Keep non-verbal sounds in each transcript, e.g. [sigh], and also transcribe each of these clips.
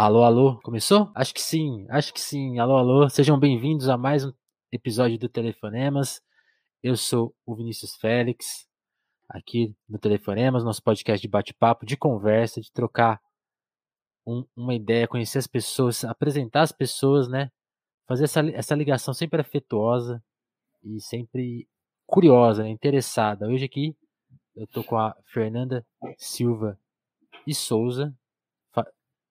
Alô, alô, começou? Acho que sim, acho que sim. Alô, alô, sejam bem-vindos a mais um episódio do Telefonemas. Eu sou o Vinícius Félix, aqui no Telefonemas, nosso podcast de bate-papo, de conversa, de trocar um, uma ideia, conhecer as pessoas, apresentar as pessoas, né? Fazer essa, essa ligação sempre afetuosa e sempre curiosa, né? interessada. Hoje aqui eu tô com a Fernanda Silva e Souza.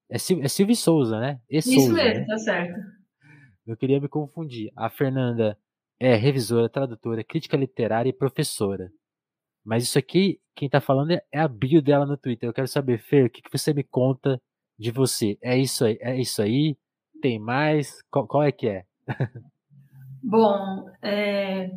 É, Sil é Silva e Souza, né? E Isso Souza, mesmo, né? tá certo. Eu queria me confundir. A Fernanda é revisora, tradutora, crítica literária e professora. Mas isso aqui, quem tá falando é a bio dela no Twitter. Eu quero saber, Fer, o que, que você me conta de você? É isso aí? É isso aí? Tem mais? Qual, qual é que é? [laughs] Bom, é,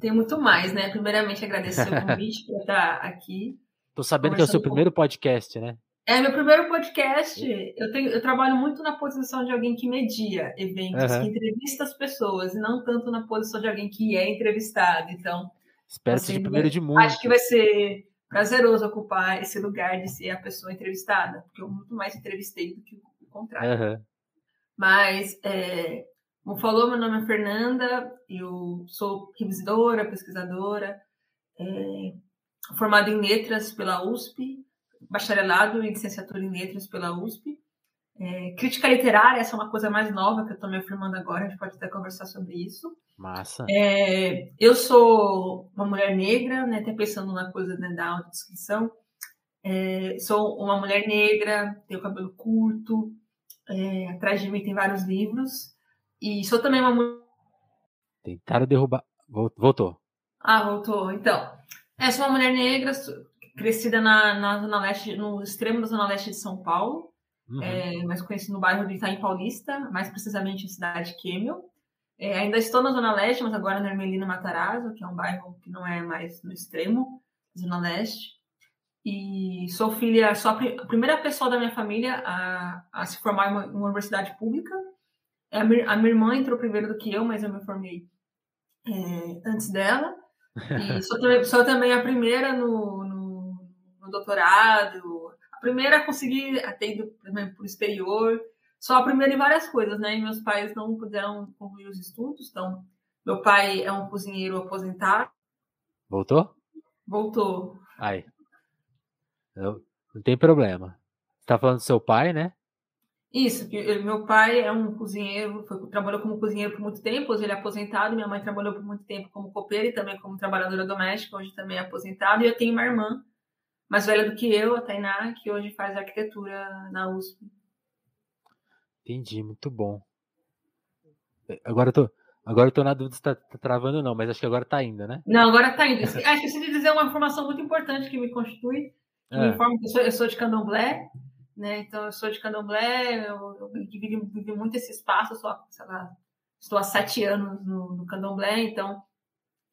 tem muito mais, né? Primeiramente, agradecer o convite por estar aqui. Tô sabendo que é o seu primeiro podcast, né? É meu primeiro podcast. Eu, tenho, eu trabalho muito na posição de alguém que media eventos, uhum. que entrevista as pessoas, e não tanto na posição de alguém que é entrevistado. Então, espero assim, que seja primeiro de mundo. Acho que vai ser prazeroso ocupar esse lugar de ser a pessoa entrevistada, porque eu muito mais entrevistei do que o contrário. Uhum. Mas, é, como falou, meu nome é Fernanda, eu sou revisadora, pesquisadora, é, formada em letras pela USP, bacharelado e licenciatura em letras pela USP. É, crítica literária, essa é uma coisa mais nova que eu estou me afirmando agora, a gente pode até conversar sobre isso. Massa. É, eu sou uma mulher negra, né, até pensando na coisa né, da autodescrição. É, sou uma mulher negra, tenho cabelo curto, é, atrás de mim tem vários livros. E sou também uma mulher. Tentaram derrubar. Voltou. Ah, voltou. Então, é, sou uma mulher negra, crescida na, na Zona Leste, no extremo da Zona Leste de São Paulo, uhum. é, mais conhecido no bairro de Itaim Paulista, mais precisamente em cidade Quêmio. É, ainda estou na Zona Leste, mas agora na Ermelina Matarazzo, que é um bairro que não é mais no extremo da Zona Leste. E sou filha, sou a, a primeira pessoa da minha família a, a se formar em uma, uma universidade pública. É, a, minha, a minha irmã entrou primeiro do que eu, mas eu me formei é, antes dela. [laughs] E sou, sou, também a primeira no, no doutorado, a primeira a conseguir ter ido para o exterior, só a primeira em várias coisas, né? E meus pais não puderam concluir os estudos, então meu pai é um cozinheiro aposentado. Voltou? Voltou. Aí. Não, não tem problema. Você tá falando do seu pai, né? Isso, meu pai é um cozinheiro, foi, trabalhou como cozinheiro por muito tempo, hoje ele é aposentado, minha mãe trabalhou por muito tempo como copeira e também como trabalhadora doméstica, hoje também é aposentado, e eu tenho uma irmã mais velha do que eu, a Tainá, que hoje faz arquitetura na USP. Entendi, muito bom. É, agora eu tô, agora eu tô na dúvida se tá, tá travando ou não, mas acho que agora tá indo, né? Não, agora tá indo. Acho que preciso dizer uma informação muito importante que me constitui. Que é. Me informa que eu sou, eu sou de candomblé, né? Então eu sou de candomblé, eu, eu vivi, vivi muito esse espaço, eu sou, sei lá, estou há sete anos no, no candomblé, então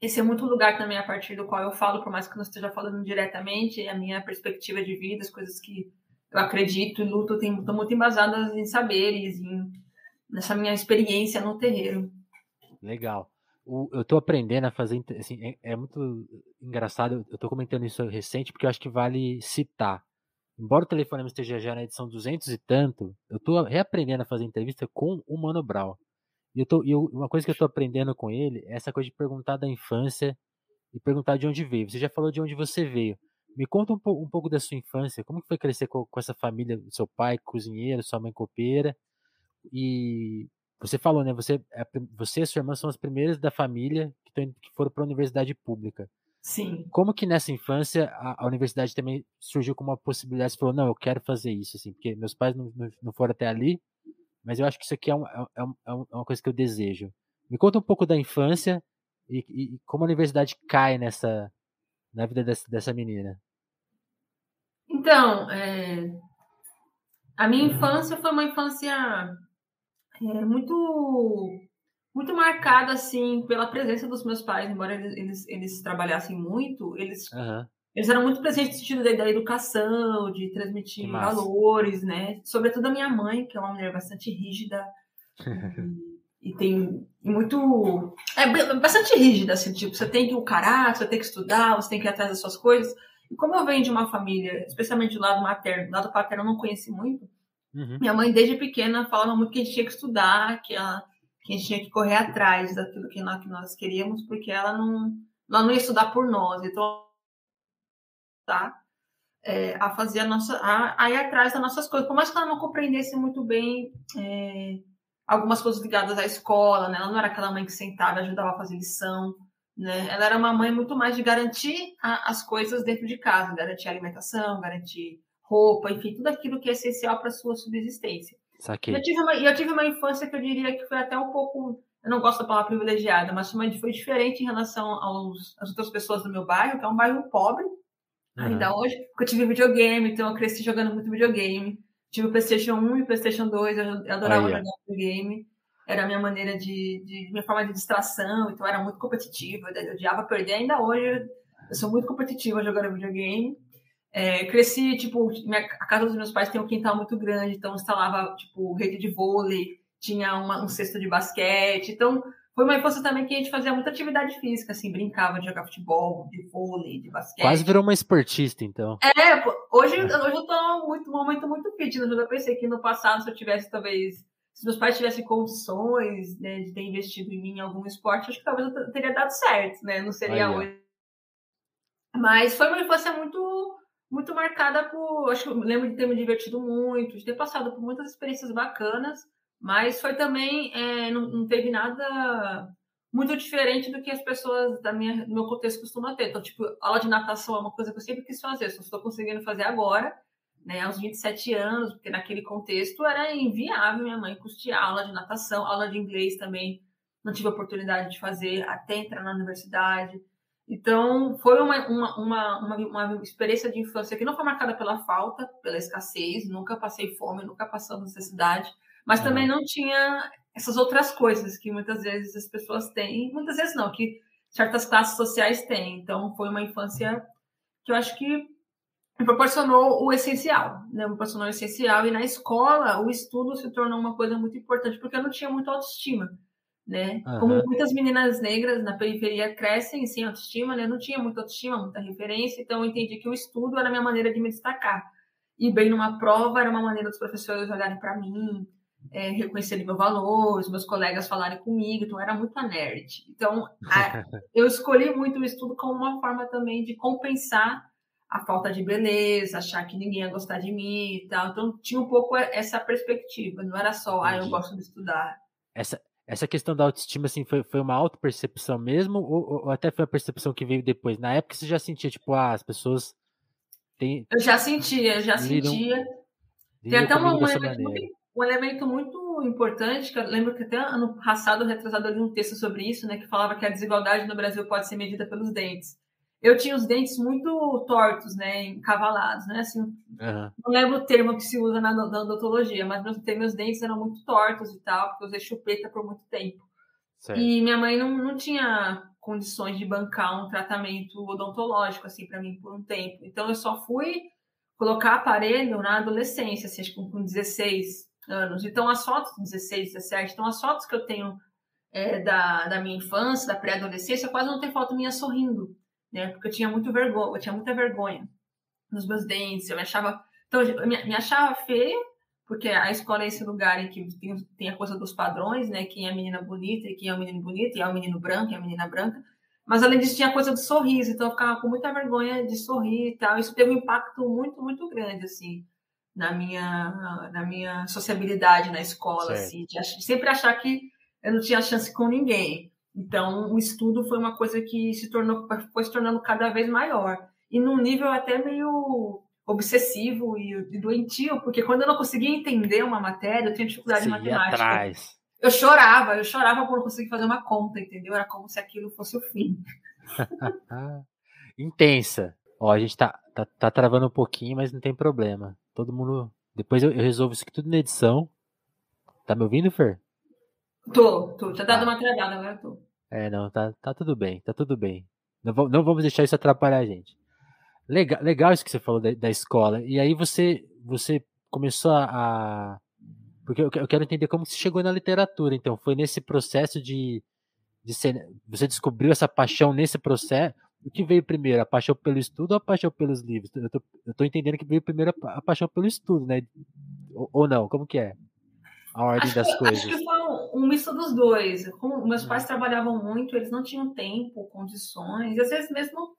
esse é muito lugar também a partir do qual eu falo, por mais que não esteja falando diretamente, a minha perspectiva de vida, as coisas que eu acredito e luto, estão muito embasadas em saberes, em, nessa minha experiência no terreiro. Legal. O, eu estou aprendendo a fazer, assim, é, é muito engraçado, eu estou comentando isso recente, porque eu acho que vale citar. Embora o telefone esteja já na edição 200 e tanto, eu estou reaprendendo a fazer entrevista com o Mano Brown. E eu tô, eu, uma coisa que eu estou aprendendo com ele é essa coisa de perguntar da infância e perguntar de onde veio. Você já falou de onde você veio. Me conta um, po, um pouco da sua infância. Como que foi crescer com, com, essa família, seu pai cozinheiro, sua mãe copeira? E você falou, né? Você, é você e sua irmã são as primeiras da família que, tão, que foram para a universidade pública. Sim. Como que nessa infância a, a, universidade também surgiu como uma possibilidade? Você falou, não, eu quero fazer isso, assim, porque meus pais não, não, não foram até ali, mas eu acho que isso aqui é, um, é, é, um, é, uma coisa que eu desejo. Me conta um pouco da infância e, e como a universidade cai nessa na vida dessa, dessa menina. Então, é, a minha infância foi uma infância é, muito muito marcada assim pela presença dos meus pais, embora eles, eles, eles trabalhassem muito, eles uhum. Eles eram muito presentes no sentido da, da educação, de transmitir valores, né? Sobretudo a minha mãe, que é uma mulher bastante rígida [laughs] e, e, tem muito. É bastante rígida, assim, tipo, você tem que o caráter, você tem que estudar, você tem que ir atrás das suas coisas. E como eu venho de uma família, especialmente do lado materno, do lado paterno eu não conheci muito, Uhum. Minha mãe, desde pequena, falava muito que a gente tinha que estudar, que, ela, que a gente tinha que correr atrás daquilo que nós, que nós queríamos, porque ela não, ela não ia estudar por nós. Então, tá? É, a fazer a nossa. A, a, ir atrás das nossas coisas. Por mais que ela não compreendesse muito bem é, algumas coisas ligadas à escola, né? Ela não era aquela mãe que sentava e ajudava a fazer lição. Né? Ela era uma mãe muito mais de garantir a, as coisas dentro de casa, garantir a alimentação, garantir roupa, enfim, tudo aquilo que é essencial para a sua subsistência. Saquei. Eu tive, uma, eu tive uma infância que eu diria que foi até um pouco, eu não gosto da palavra privilegiada, mas foi, foi diferente em relação aos, às outras pessoas do meu bairro, que é um bairro pobre, uhum. ainda hoje, porque eu tive videogame, então eu cresci jogando muito videogame. Tive o PlayStation 1 e o PlayStation 2, eu adorava jogar videogame era a minha maneira de, de, minha forma de distração, então era muito competitiva, eu odiava perder, ainda hoje eu sou muito competitiva jogando videogame. É, cresci, tipo, minha, a casa dos meus pais tem um quintal muito grande, então instalava, tipo, rede de vôlei, tinha uma, um cesto de basquete, então foi uma infância também que a gente fazia muita atividade física, assim, brincava de jogar futebol, de vôlei, de basquete. Quase virou uma esportista, então. É, hoje, hoje eu tô muito, um momento muito fitness, eu pensei que no passado, se eu tivesse, talvez, se meus pais tivessem condições né, de ter investido em mim em algum esporte, acho que talvez eu teria dado certo, né? Não seria hoje. Mas foi uma infância muito, muito marcada por. Acho que eu lembro de ter me divertido muito, de ter passado por muitas experiências bacanas, mas foi também. É, não, não, teve nada muito diferente do que as pessoas da minha, do meu contexto costumam ter. Então, tipo, aula de natação é uma coisa que eu sempre quis fazer, só estou conseguindo fazer agora né, aos 27 anos, porque naquele contexto era inviável minha mãe custear aula de natação, aula de inglês também não tive oportunidade de fazer até entrar na universidade. Então, foi uma, uma, uma, uma, experiência de infância que não foi marcada pela falta, pela escassez, nunca passei fome, nunca passei necessidade, mas uhum. também não tinha essas outras coisas que muitas vezes as pessoas têm, muitas vezes não, que certas classes sociais têm. Então, foi uma infância que eu acho que me proporcionou o essencial, né? Me proporcionou o essencial. E na escola, o estudo se tornou uma coisa muito importante, porque eu não tinha muita autoestima, né? Uhum. Como muitas meninas negras na periferia crescem sem autoestima, né? Eu não tinha muita autoestima, muita referência, então eu entendi que o estudo era a minha maneira de me destacar. E bem numa prova era uma maneira dos professores olharem para mim, é, reconhecerem meu valor, os meus colegas falarem comigo, então eu era muito a nerd. Então, a, [laughs] eu escolhi muito o estudo como uma forma também de compensar a falta de beleza, achar que ninguém ia gostar de mim e tal. Então tinha um pouco essa perspectiva, não era só, ah, eu gosto de estudar. Essa, essa questão da autoestima, assim, foi, foi uma auto-percepção mesmo, ou, ou, até foi a percepção que veio depois? Na época você já sentia, tipo, ah, as pessoas têm... Eu já sentia, já lidam, sentia. Tem até um, um, elemento muito, um elemento muito importante, que eu lembro que até ano passado, retrasado, eu li um texto sobre isso, né, que falava que a desigualdade no Brasil pode ser medida pelos dentes eu tinha os dentes muito tortos, né, encavalados, né, assim, uhum. não lembro o termo que se usa na, na odontologia, mas meus, meus dentes eram muito tortos e tal, porque eu usei chupeta por muito tempo. Certo. E minha mãe não, não tinha condições de bancar um tratamento odontológico, assim, para mim por um tempo. Então, eu só fui colocar aparelho na adolescência, assim, acho que com 16 anos. Então, as fotos, 16, 17, então as fotos que eu tenho é, da, da minha infância, da pré-adolescência, quase não tem foto minha sorrindo né? Porque eu tinha muito vergonha, eu tinha muita vergonha nos meus dentes, eu me achava, então eu me, me achava feia, porque a escola é esse lugar em que tem, tem a coisa dos padrões, né? Quem é a menina bonita e quem é o menino bonito, e é o menino branco e a menina branca. Mas além disso tinha a coisa do sorriso, então eu ficava com muita vergonha de sorrir e tal. Isso teve um impacto muito, muito grande, assim, na minha, na minha sociabilidade na escola, certo. assim, de, sempre achar que eu não tinha chance com ninguém. Então, o estudo foi uma coisa que se tornou, foi se tornando cada vez maior. E num nível até meio obsessivo e, doentio, porque quando eu não conseguia entender uma matéria, eu tinha dificuldade Sim, de matemática. Atrás. Eu chorava, eu chorava por não conseguir fazer uma conta, entendeu? Era como se aquilo fosse o fim. [laughs] Intensa. Ó, a gente tá, tá, tá, travando um pouquinho, mas não tem problema. Todo mundo. Depois eu, eu resolvo isso aqui tudo na edição. Tá me ouvindo, Fer? Tô, tô. Já dado uma travada, agora tô. É, não, tá, tá tudo bem, tá tudo bem. Não, não vamos deixar isso atrapalhar a gente. Legal, legal isso que você falou da, da escola. E aí você, você começou a. Porque eu, eu quero entender como você chegou na literatura. Então, foi nesse processo de, de ser, você descobriu essa paixão nesse processo. O que veio primeiro, a paixão pelo estudo ou a paixão pelos livros? Eu tô, eu tô entendendo que veio primeiro a, paixão pelo estudo, né? Ou, ou não? Como que é? A ordem acho das que, coisas. Acho que foi um, um misto dos dois. Como meus pais trabalhavam muito, eles não tinham tempo, condições, e às vezes mesmo,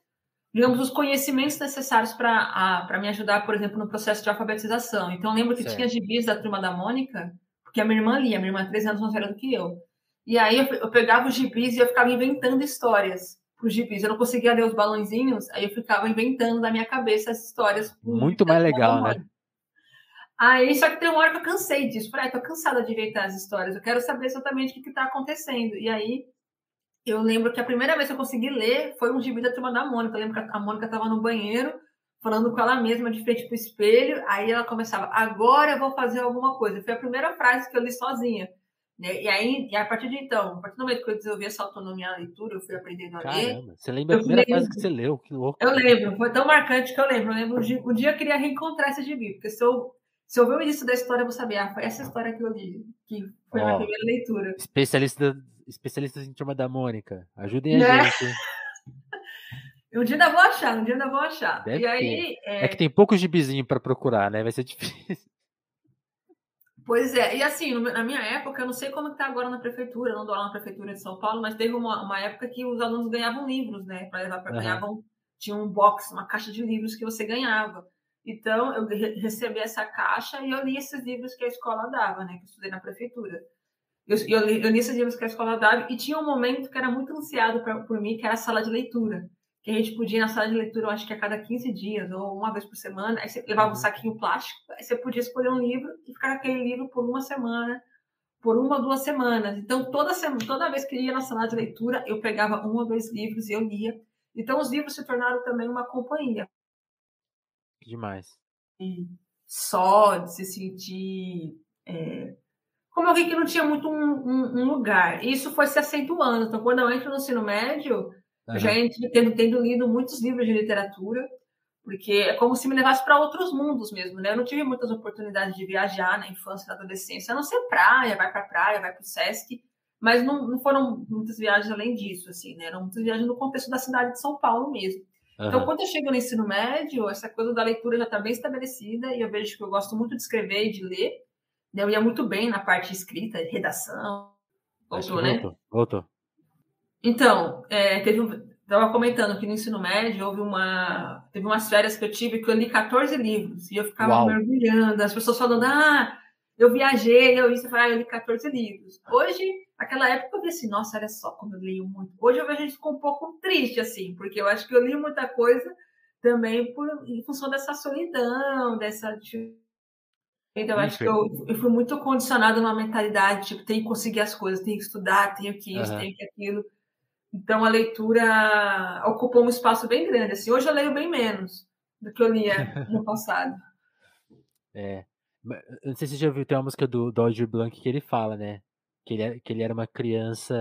digamos, os conhecimentos necessários para me ajudar, por exemplo, no processo de alfabetização. Então, eu lembro que certo. tinha gibis da turma da Mônica, porque a minha irmã lia, a minha irmã é três anos mais velha do que eu. E aí eu, eu pegava os gibis e eu ficava inventando histórias os gibis. Eu não conseguia ler os balãozinhos, aí eu ficava inventando na minha cabeça as histórias. Muito mais legal, né? Aí, só que tem uma hora que eu cansei disso. Falei, ah, tô cansada de inventar as histórias. Eu quero saber exatamente o que, está acontecendo. E aí, eu lembro que a primeira vez que eu consegui ler foi um gibi da turma da Mônica. Eu lembro que a Mônica estava no banheiro, falando com ela mesma, de frente pro espelho. Aí ela começava, agora eu vou fazer alguma coisa. Foi a primeira frase que eu li sozinha. Né? E aí, e a partir de então, a partir do momento que eu desenvolvi essa autonomia na leitura, eu fui aprendendo a Caramba, ler. Você lembra a primeira frase que você leu? Que louco. Eu lembro, foi tão marcante que eu lembro. Eu lembro um dia eu queria reencontrar esse gibi, porque se eu se eu ver o início da história, eu vou saber, ah, foi essa história que eu li, que foi a minha primeira leitura. Especialista, especialistas em turma da Mônica, ajudem a né? gente. [laughs] um dia ainda vou achar, um dia ainda vou achar. Deve e aí, é... é... que tem poucos gibizinhos para procurar, né? Vai ser difícil. Pois é, e assim, na minha época, eu não sei como está agora na prefeitura, eu não dou lá na prefeitura de São Paulo, mas teve uma, uma época que os alunos ganhavam livros, né? Para levar para uhum. ganhavam, tinha um box, uma caixa de livros que você ganhava. Então, eu recebi essa caixa e eu li esses livros que a escola dava, né? Que eu estudei na prefeitura. Eu, eu, li, eu li esses livros que a escola dava e tinha um momento que era muito ansiado pra, por mim, que era a sala de leitura. Que a gente podia ir na sala de leitura, eu acho que a cada 15 dias ou uma vez por semana. Aí você levava um uhum. saquinho plástico, aí você podia escolher um livro e ficar aquele livro por uma semana, por uma ou duas semanas. Então, toda, semana, toda vez que ia na sala de leitura, eu pegava um ou dois livros e eu lia. Então, os livros se tornaram também uma companhia demais. E só, de se sentir é, como alguém que não tinha muito um, um, um, lugar. Isso foi se acentuando. Então, quando eu entro no ensino médio, uhum. eu já tendo, tendo lido muitos livros de literatura, porque é como se me levasse para outros mundos mesmo, né? Eu não tive muitas oportunidades de viajar na infância, na adolescência, a não ser praia, vai para praia, vai para o Sesc, mas não, não foram muitas viagens além disso, assim, né? Eram muitas viagens no contexto da cidade de São Paulo mesmo. Uhum. Então, quando eu chego no ensino médio, essa coisa da leitura já está bem estabelecida e eu vejo que eu gosto muito de escrever e de ler. Né? Eu ia muito bem na parte escrita, redação. Voltou, né? Voltou, voltou. Então, é, teve um, Estava comentando que no ensino médio houve uma. Teve umas férias que eu tive que eu li 14 livros e eu ficava Uau. mergulhando, as pessoas falando, ah, eu viajei, eu isso, eu falei, ah, eu li 14 livros. Hoje Aquela época eu vi assim, nossa, olha só como eu leio muito. Hoje eu vejo isso com um pouco triste, assim, porque eu acho que eu li muita coisa também por, em função dessa solidão, dessa. Então, eu acho que eu, eu fui muito condicionada numa mentalidade, tipo, tenho que conseguir as coisas, tenho que estudar, tenho que isso, uhum. tenho que aquilo. Então, a leitura ocupou um espaço bem grande. Assim, hoje eu leio bem menos do que eu lia [laughs] no passado. É. Não sei se você já ouviu, tem uma música do Dodger Blanc que ele fala, né? que ele, é, que ele era uma criança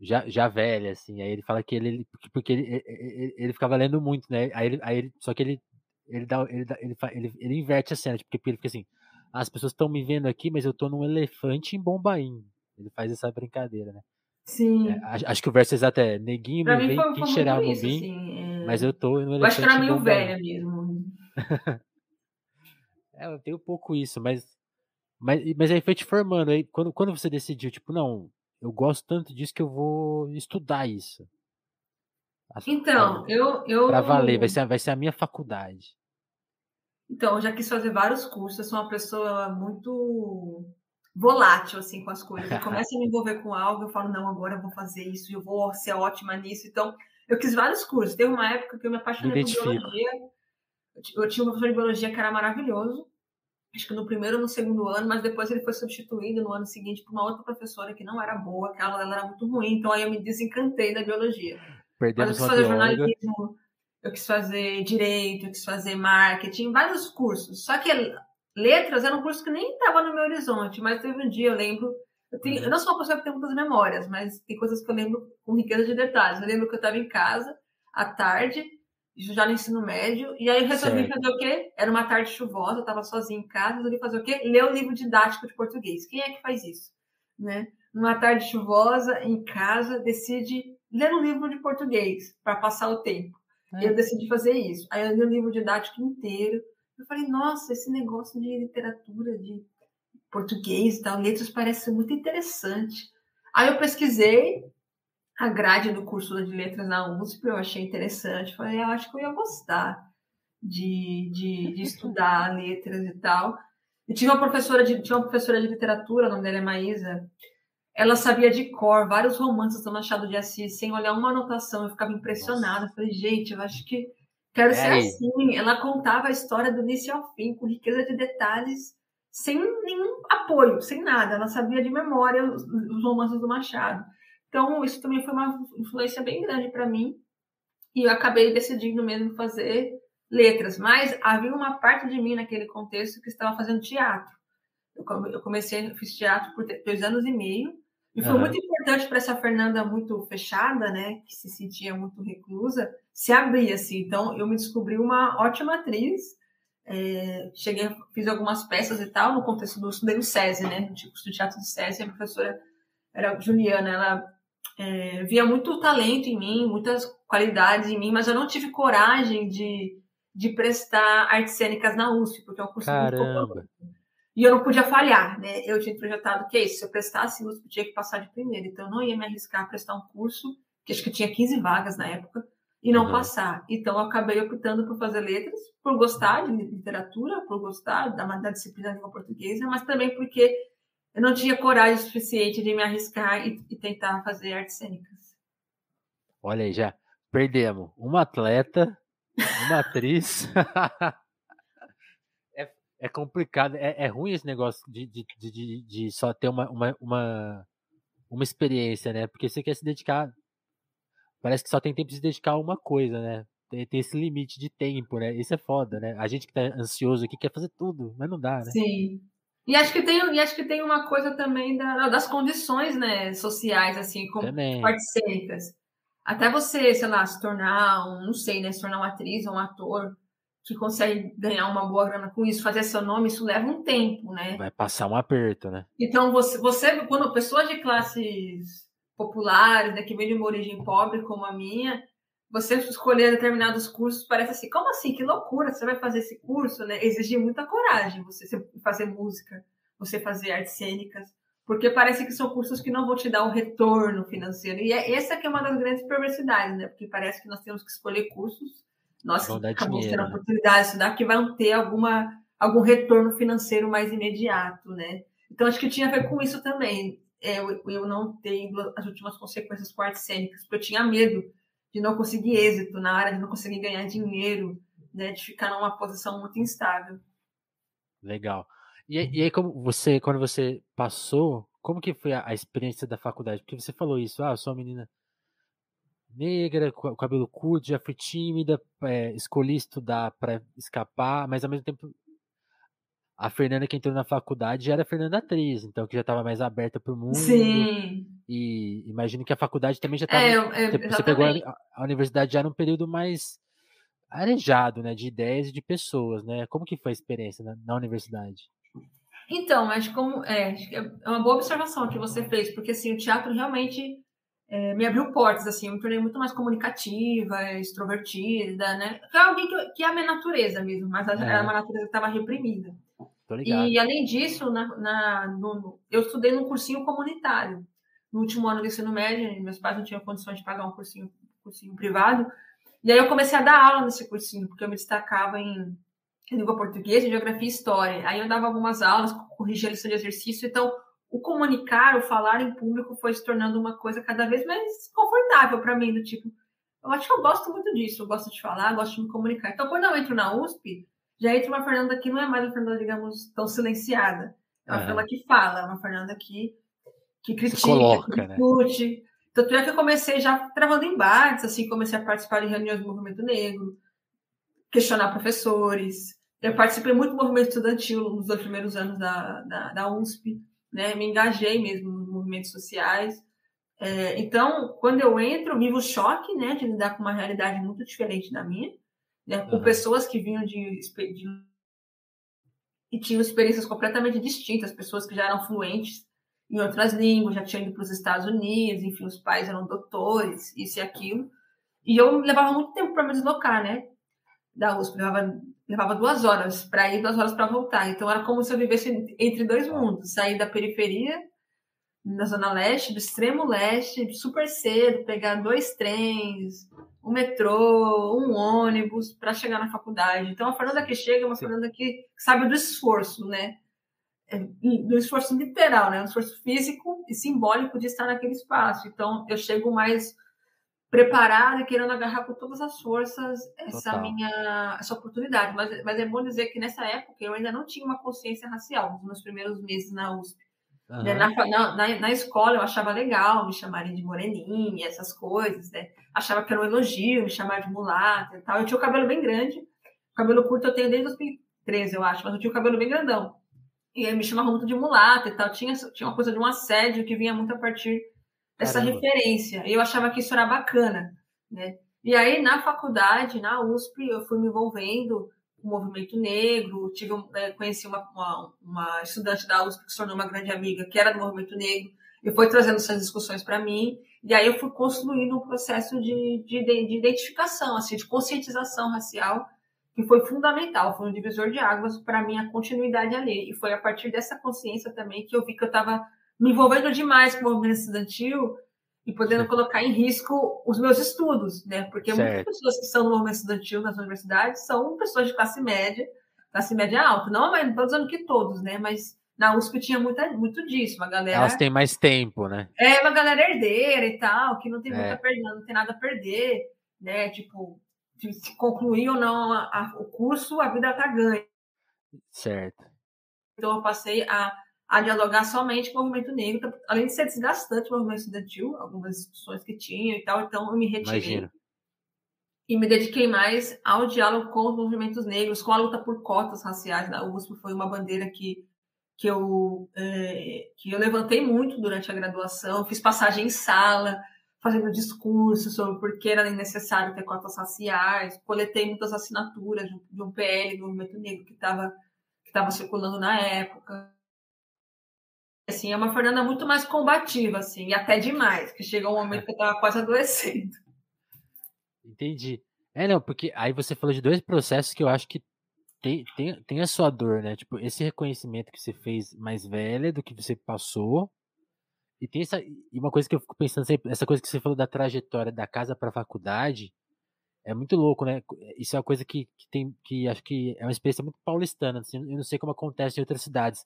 já, já velha, assim. Aí ele fala que ele. Porque ele, ele, ele ficava lendo muito, né? Aí ele, aí ele, só que ele. Ele, dá, ele, dá, ele, ele, ele inverte a cena, tipo, porque ele fica assim. As pessoas estão me vendo aqui, mas eu tô num elefante em Bombaim. Ele faz essa brincadeira, né? Sim. É, acho que o verso exato é neguinho pra me vem quem cheirar no bim, assim, é... mas eu tô no elefante. Acho que era meio velha mesmo. [laughs] é, eu tenho um pouco isso, mas mas, mas aí foi te formando. Aí, quando, quando você decidiu, tipo, não, eu gosto tanto disso que eu vou estudar isso. Então, eu. eu... Pra valer, vai ser, vai ser a minha faculdade. Então, eu já quis fazer vários cursos. Eu sou uma pessoa muito volátil, assim, com as coisas. [laughs] Eu começo a me envolver com algo, eu falo, não, agora eu vou fazer isso, eu vou ser ótima nisso. Então, eu quis vários cursos. Teve uma época que eu me apaixonei por biologia. Eu tinha um professor de biologia que era maravilhoso acho que no primeiro ou no segundo ano, mas depois ele foi substituído no ano seguinte por uma outra professora que não era boa, que ela, ela era muito ruim, então aí eu me desencantei da biologia. Perdemos mas eu quis fazer jornalismo, eu quis fazer direito, eu quis fazer marketing, vários cursos. Só que letras era um curso que nem estava no meu horizonte, mas teve um dia, eu lembro, eu, tenho, eu não sou uma pessoa que tem muitas memórias, mas tem coisas que eu lembro com riqueza de detalhes. Eu lembro que eu estava em casa, à tarde, já no ensino médio, e aí eu resolvi certo. fazer o quê? Era uma tarde chuvosa, eu estava sozinha em casa, resolvi fazer o quê? Ler o livro didático de português. Quem é que faz isso? Né? Numa tarde chuvosa, em casa, decide ler um livro de português para passar o tempo. É. Eu decidi fazer isso. Aí eu li o livro didático inteiro, Eu falei, nossa, esse negócio de literatura, de português e tal, letras parece muito interessante. Aí eu pesquisei a grade do curso de letras na USP, eu achei interessante. Falei, eu acho que eu ia gostar de, de, de [laughs] estudar letras e tal. E tinha uma professora de, tinha uma professora de literatura, o nome dela é Maísa. Ela sabia de cor vários romances do Machado de Assis, sem olhar uma anotação. Eu ficava impressionada. Falei, gente, eu acho que quero é ser aí. assim. Ela contava a história do início ao fim, com riqueza de detalhes, sem nenhum apoio, sem nada. Ela sabia de memória os, os romances do Machado. Então, isso também foi uma influência bem grande para mim. E eu acabei decidindo mesmo fazer letras, mas havia uma parte de mim naquele contexto que estava fazendo teatro. Eu comecei, eu fiz teatro por dois anos e meio, e foi uhum. muito importante para essa Fernanda muito fechada, né, que se sentia muito reclusa, se abrir assim. Então, eu me descobri uma ótima atriz. É, cheguei, fiz algumas peças e tal, no contexto do estudei no SESI, né, no curso de teatro do SESI, a professora era Juliana, ela é, via muito talento em mim, muitas qualidades em mim, mas eu não tive coragem de de prestar artes cênicas na USP, porque é um curso Caramba. muito E eu não podia falhar, né? Eu tinha projetado que é isso, se eu prestasse USP, eu tinha que passar de primeiro. Então, eu não ia me arriscar a prestar um curso, que acho que tinha 15 vagas na época, e não uhum. passar. Então, eu acabei optando por fazer letras, por gostar de literatura, por gostar da, da disciplina de língua portuguesa, mas também porque eu não tinha coragem suficiente de me arriscar e, e tentar fazer artes cênicas. Olha aí, já perdemos uma atleta uma atriz. [laughs] é, é complicado, é, é ruim esse negócio de, de, de, de só ter uma, uma, uma, uma experiência, né? Porque você quer se dedicar. Parece que só tem tempo de se dedicar a uma coisa, né? Tem, tem esse limite de tempo, né? Isso é foda, né? A gente que tá ansioso aqui quer fazer tudo, mas não dá, né? Sim. E acho que tem, e acho que tem uma coisa também da, das condições né, sociais, assim, como artes cênicas até você, sei lá, se tornar um, não sei, né, se tornar uma atriz ou um ator que consegue ganhar uma boa grana com isso, fazer seu nome, isso leva um tempo, né? Vai passar um aperto, né? Então, você, você quando pessoas de classes populares, né, que vêm de uma origem pobre como a minha, você escolher determinados cursos, parece assim, como assim? Que loucura, você vai fazer esse curso, né? Exige muita coragem você fazer música, você fazer artes cênicas, porque parece que são cursos que não vão te dar um retorno financeiro. E é, essa que é uma das grandes perversidades, né? Porque parece que nós temos que escolher cursos, nós acabamos tendo a né? oportunidade de estudar, que vão ter alguma, algum retorno financeiro mais imediato, né? Então, acho que tinha a ver com isso também. É, eu, eu não ter as últimas consequências com artes cênicas, porque eu tinha medo de não conseguir êxito na área, de não conseguir ganhar dinheiro, né? De ficar numa posição muito instável. Legal. E, e aí, como você, quando você passou, como que foi a, a, experiência da faculdade? Porque você falou isso, ah, eu sou uma menina negra, com cabelo curto, já fui tímida, é, escolhi estudar para escapar, mas ao mesmo tempo a Fernanda que entrou na faculdade já era Fernanda atriz, então que já estava mais aberta para o mundo. Sim. E imagino que a faculdade também já estava. É, é, você pegou a, a, universidade já num período mais arejado, né, de ideias e de pessoas, né? Como que foi a experiência na, na universidade? Então, mas como é, é uma boa observação que você fez, porque assim o teatro realmente é, me abriu portas, assim, eu me tornei muito mais comunicativa, extrovertida, né? É alguém que, que é a minha natureza mesmo, mas é. era uma natureza que estava reprimida. E além disso, na, na no, eu estudei num cursinho comunitário. No último ano do ensino médio, meus pais não tinham condições de pagar um cursinho, cursinho privado. E aí eu comecei a dar aula nesse cursinho, porque eu me destacava em língua portuguesa, geografia e história. Aí eu dava algumas aulas, corrigia a lição de exercício. Então, o comunicar, o falar em público foi se tornando uma coisa cada vez mais confortável para mim, do tipo, eu acho que eu gosto muito disso, eu gosto de falar, gosto de me comunicar. Então, quando eu entro na USP, já entra uma Fernanda que não é mais uma Fernanda, digamos, tão silenciada. É uma. Fernanda que fala, é uma Fernanda que, que critica, coloca, que né? discute. Né? Tanto é que eu comecei já travando embates, assim, comecei a participar de reuniões do movimento negro, questionar professores. Eu participei muito do movimento estudantil nos dois primeiros anos da, da, da USP, né? me engajei mesmo nos movimentos sociais. É, então, quando eu entro, eu vivo o choque né, de lidar com uma realidade muito diferente da minha, né, com uhum. pessoas que vinham de, de e tinham experiências completamente distintas, pessoas que já eram fluentes em outras línguas, já tinham ido para os Estados Unidos, enfim, os pais eram doutores, isso e aquilo. E eu levava muito tempo para me deslocar, né? da USP, levava levava duas horas para ir, duas horas para voltar. Então era como se eu vivesse entre dois mundos, sair da periferia, na zona leste, do extremo leste, super cedo, pegar dois trens, um metrô, um ônibus para chegar na faculdade. Então a Fernanda que chega é uma Fernanda que sabe do esforço, né? É, do esforço literal, né? Um esforço físico e simbólico de estar naquele espaço. Então eu chego mais preparada e querendo agarrar com todas as forças essa Total. minha essa oportunidade. Mas, mas é bom dizer que nessa época eu ainda não tinha uma consciência racial, nos meus primeiros meses na USP. Uhum. Na, na, na, na, escola eu achava legal me chamarem de moreninha, essas coisas, né? Achava que era um elogio me chamar de mulata e tal. Eu tinha o cabelo bem grande, o cabelo curto eu tenho desde 2013, eu acho, mas eu tinha o cabelo bem grandão. E aí me chamavam muito de mulata e tal. Tinha, tinha uma coisa de um assédio que vinha muito a partir essa Caramba. referência. Eu achava que isso era bacana, né? E aí, na faculdade, na USP, eu fui me envolvendo o movimento negro, tive, é, conheci uma, uma, uma, estudante da USP que se tornou uma grande amiga, que era do movimento negro, e foi trazendo essas discussões para mim, e aí eu fui construindo um processo de, de, de identificação, assim, de conscientização racial, que foi fundamental, foi um divisor de águas para a minha continuidade ali. E foi a partir dessa consciência também que eu vi que eu estava me envolvendo demais com o movimento estudantil e podendo colocar em risco os meus estudos, né? Porque certo. muitas pessoas que estão no movimento estudantil nas universidades são pessoas de classe média, classe média alta. Não, mas não estou dizendo que todos, né? Mas na USP tinha muita, muito disso, uma galera. Elas têm mais tempo, né? É, uma galera herdeira e tal, que não tem é. a perder, não tem nada a perder, né? Tipo, se concluir ou não a, a, o curso, a vida tá ganha. Certo. Então eu passei a a dialogar somente com o movimento negro, além de ser desgastante o movimento estudantil, algumas discussões que tinha e tal, então eu me retirei. Imagina. E me dediquei mais ao diálogo com os movimentos negros, com a luta por cotas raciais na USP, foi uma bandeira que, que, eu, é, que eu levantei muito durante a graduação, fiz passagem em sala, fazendo discurso sobre por que era necessário ter cotas raciais, coletei muitas assinaturas de um PL do movimento negro que estava que estava circulando na época assim, é uma Fernanda muito mais combativa, assim, até demais, que chegou um momento que eu tava quase adoecendo. Entendi. É, não, porque aí você falou de dois processos que eu acho que tem, tem, tem a sua dor, né? Tipo, esse reconhecimento que você fez mais velha do que você passou. E tem essa. E uma coisa que eu fico pensando sempre, essa coisa que você falou da trajetória da casa para faculdade, é muito louco, né? Isso é uma coisa que, que tem. que acho que é uma experiência muito paulistana. Assim, eu não sei como acontece em outras cidades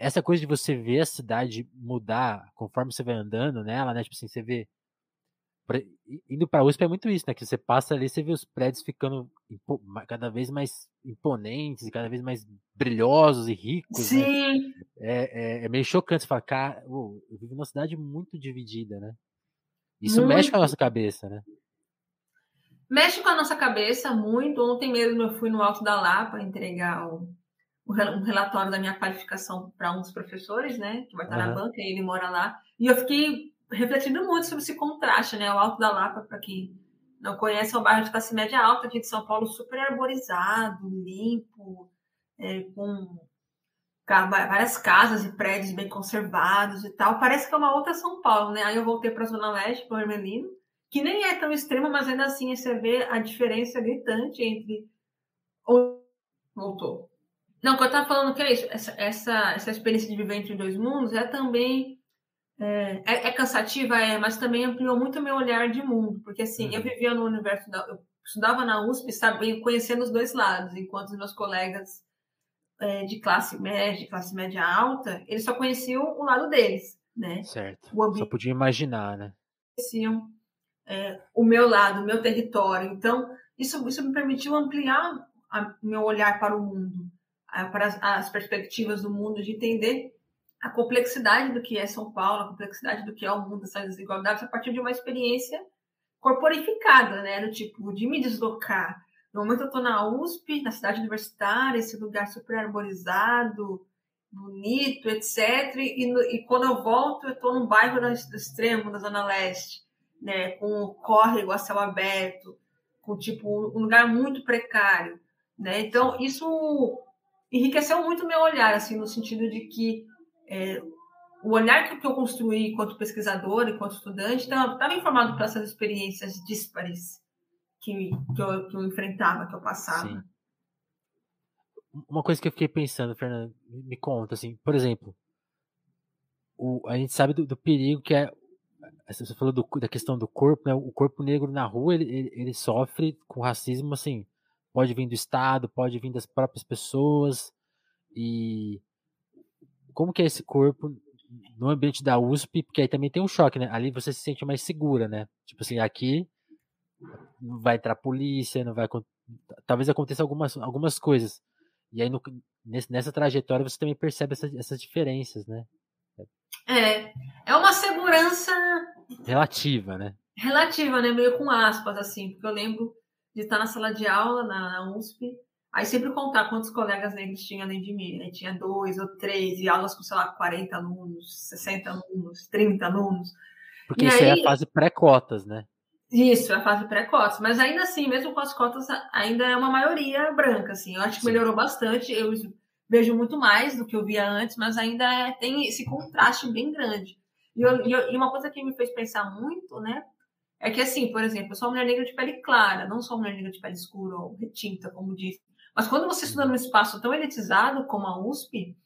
essa coisa de você ver a cidade mudar conforme você vai andando nela, né? Tipo assim, você vê. Indo para USP é muito isso, né? Que você passa ali, você vê os prédios ficando cada vez mais imponentes, cada vez mais brilhosos e ricos. Né? Sim. Né? É, é, é, meio chocante você falar, cara, eu vivo numa cidade muito dividida, né? Isso muito. mexe com a nossa cabeça, né? Mexe com a nossa cabeça muito. Ontem mesmo eu fui no Alto da Lapa entregar o um relatório da minha qualificação para um dos professores, né? Que vai estar uhum. na banca e ele mora lá. E eu fiquei refletindo muito sobre esse contraste, né? O Alto da Lapa, para quem não conhece, é um bairro de classe média alta aqui de São Paulo, super arborizado, limpo, é, com várias casas e prédios bem conservados e tal. Parece que é uma outra São Paulo, né? Aí eu voltei para a Zona Leste, para o Hermelino, que nem é tão extrema, mas ainda assim você vê a diferença gritante entre. Voltou não, o que eu estava falando que é isso, essa, essa, essa experiência de viver entre dois mundos é também é, é, é, cansativa, é, mas também ampliou muito o meu olhar de mundo, porque assim, uhum. eu vivia no universo, da, eu estudava na USP, sabe, conhecendo os dois lados, enquanto os meus colegas é, de classe média, de classe média alta, eles só conheciam o lado deles, né? Certo, só podia imaginar, né? Conheciam é, o meu lado, o meu território, então isso, isso me permitiu ampliar o meu olhar para o mundo para as perspectivas do mundo, de entender a complexidade do que é São Paulo, a complexidade do que é o mundo, essas desigualdades, a partir de uma experiência corporificada, né? Do tipo, de me deslocar. No momento eu estou na USP, na cidade universitária, esse lugar super arborizado, bonito, etc. E, e quando eu volto, eu estou num bairro do extremo, da Zona Leste, né? Com o córrego a céu aberto, com tipo um lugar muito precário, né? Então, isso enriqueceu muito meu olhar, assim, no sentido de que é, o olhar que eu construí enquanto pesquisador, enquanto estudante, estava informado por essas experiências díspares que, que, eu, que eu enfrentava, que eu passava. Sim. uma coisa que eu fiquei pensando, Fernando, me conta, assim, por exemplo, o, a gente sabe do, do perigo que é você falou do, da questão do corpo, né? O corpo negro na rua, ele, ele, ele, sofre com racismo, assim, pode vir do Estado, pode vir das próprias pessoas, e como que é esse corpo no ambiente da USP, porque aí também tem um choque, né? Ali você se sente mais segura, né? Tipo assim, aqui não vai entrar polícia, não vai talvez aconteça algumas, algumas coisas. E aí no, nessa trajetória você também percebe essa, essas diferenças, né? É, é uma segurança relativa, né? Relativa, né? Meio com aspas, assim, porque eu lembro de estar na sala de aula na USP, aí sempre contar quantos colegas negros tinha além de mim, né? Tinha dois ou três, e aulas com, sei lá, 40 alunos, 60 alunos, 30 alunos. Porque e isso aí, é a fase pré-cotas, né? Isso, é a fase pré-cotas. Mas ainda assim, mesmo com as cotas, ainda é uma maioria branca, assim. Eu acho que melhorou bastante. Eu vejo muito mais do que eu via antes, mas ainda é, tem esse contraste bem grande. E, eu, e, uma coisa que me fez pensar muito, né, é que assim, por exemplo, eu sou uma mulher negra de pele clara, não sou uma mulher negra de pele escura ou retinta, como disse. Mas quando você estuda num espaço tão elitizado como a USP,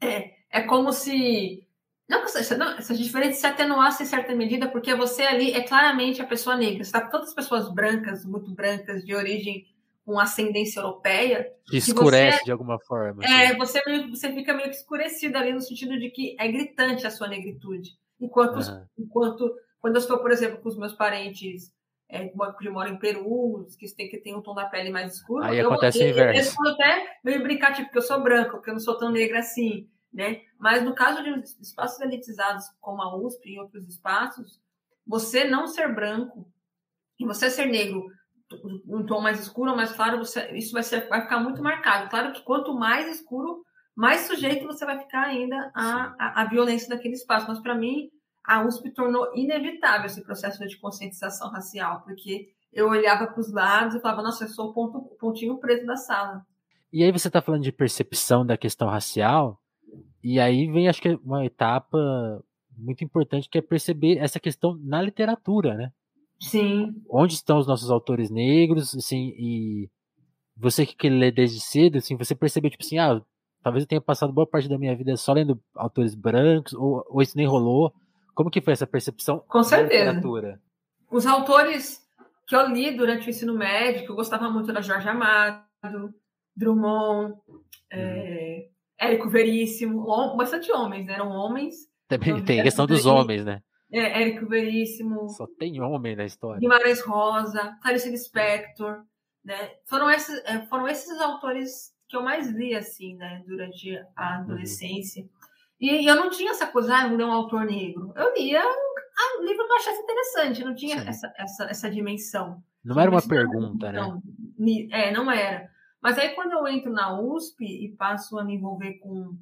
é, é como se não essa, não, essa diferença se atenuasse em certa medida, porque você ali é claramente a pessoa negra. Você está com todas as pessoas brancas, muito brancas, de origem com ascendência europeia. Que escurece você, de alguma forma. É, assim. você, você fica meio que escurecido ali no sentido de que é gritante a sua negritude. Enquanto, uhum. enquanto quando eu estou, por exemplo, com os meus parentes é, que moram em Peru, que tem que tem um tom da pele mais escuro. Aí eu, acontece eu, o inverso. Eu até meio brincar, tipo, que eu sou branca, porque eu não sou tão negra assim, né? Mas no caso de espaços elitizados como a USP e outros espaços, você não ser branco e você ser negro um tom mais escuro ou mais claro, você, isso vai, ser, vai ficar muito marcado. Claro que quanto mais escuro, mais sujeito você vai ficar ainda à, à, à violência daquele espaço. Mas, para mim, a USP tornou inevitável esse processo de conscientização racial, porque eu olhava para os lados e falava, nossa, eu sou o ponto, pontinho preto da sala. E aí você está falando de percepção da questão racial, e aí vem, acho que, uma etapa muito importante que é perceber essa questão na literatura, né? Sim. Onde estão os nossos autores negros, assim, e você que lê desde cedo, assim, você percebeu, tipo assim, ah, talvez eu tenha passado boa parte da minha vida só lendo autores brancos, ou, ou isso nem rolou. Como que foi essa percepção Com certeza. literatura? Os autores que eu li durante o ensino médio, que eu gostava muito da Jorge Amado, Drummond, uhum. é, Érico Veríssimo, bastante homens, né? Eram homens. Também tem a questão dos homens, né? é, Érico Veríssimo. Só tem homem na história. Guimarães Rosa, Clarice Lispector, né? Foram esses, é, foram esses autores que eu mais li, assim, né? Durante a uhum. adolescência. Uhum. E, eu não tinha essa coisa, ah, ler um autor negro. Eu lia um livro que eu achasse interessante, não tinha essa, essa, essa dimensão. Não era uma pergunta, né? Não, é, não era. Mas aí quando eu entro na USP e passo a me envolver com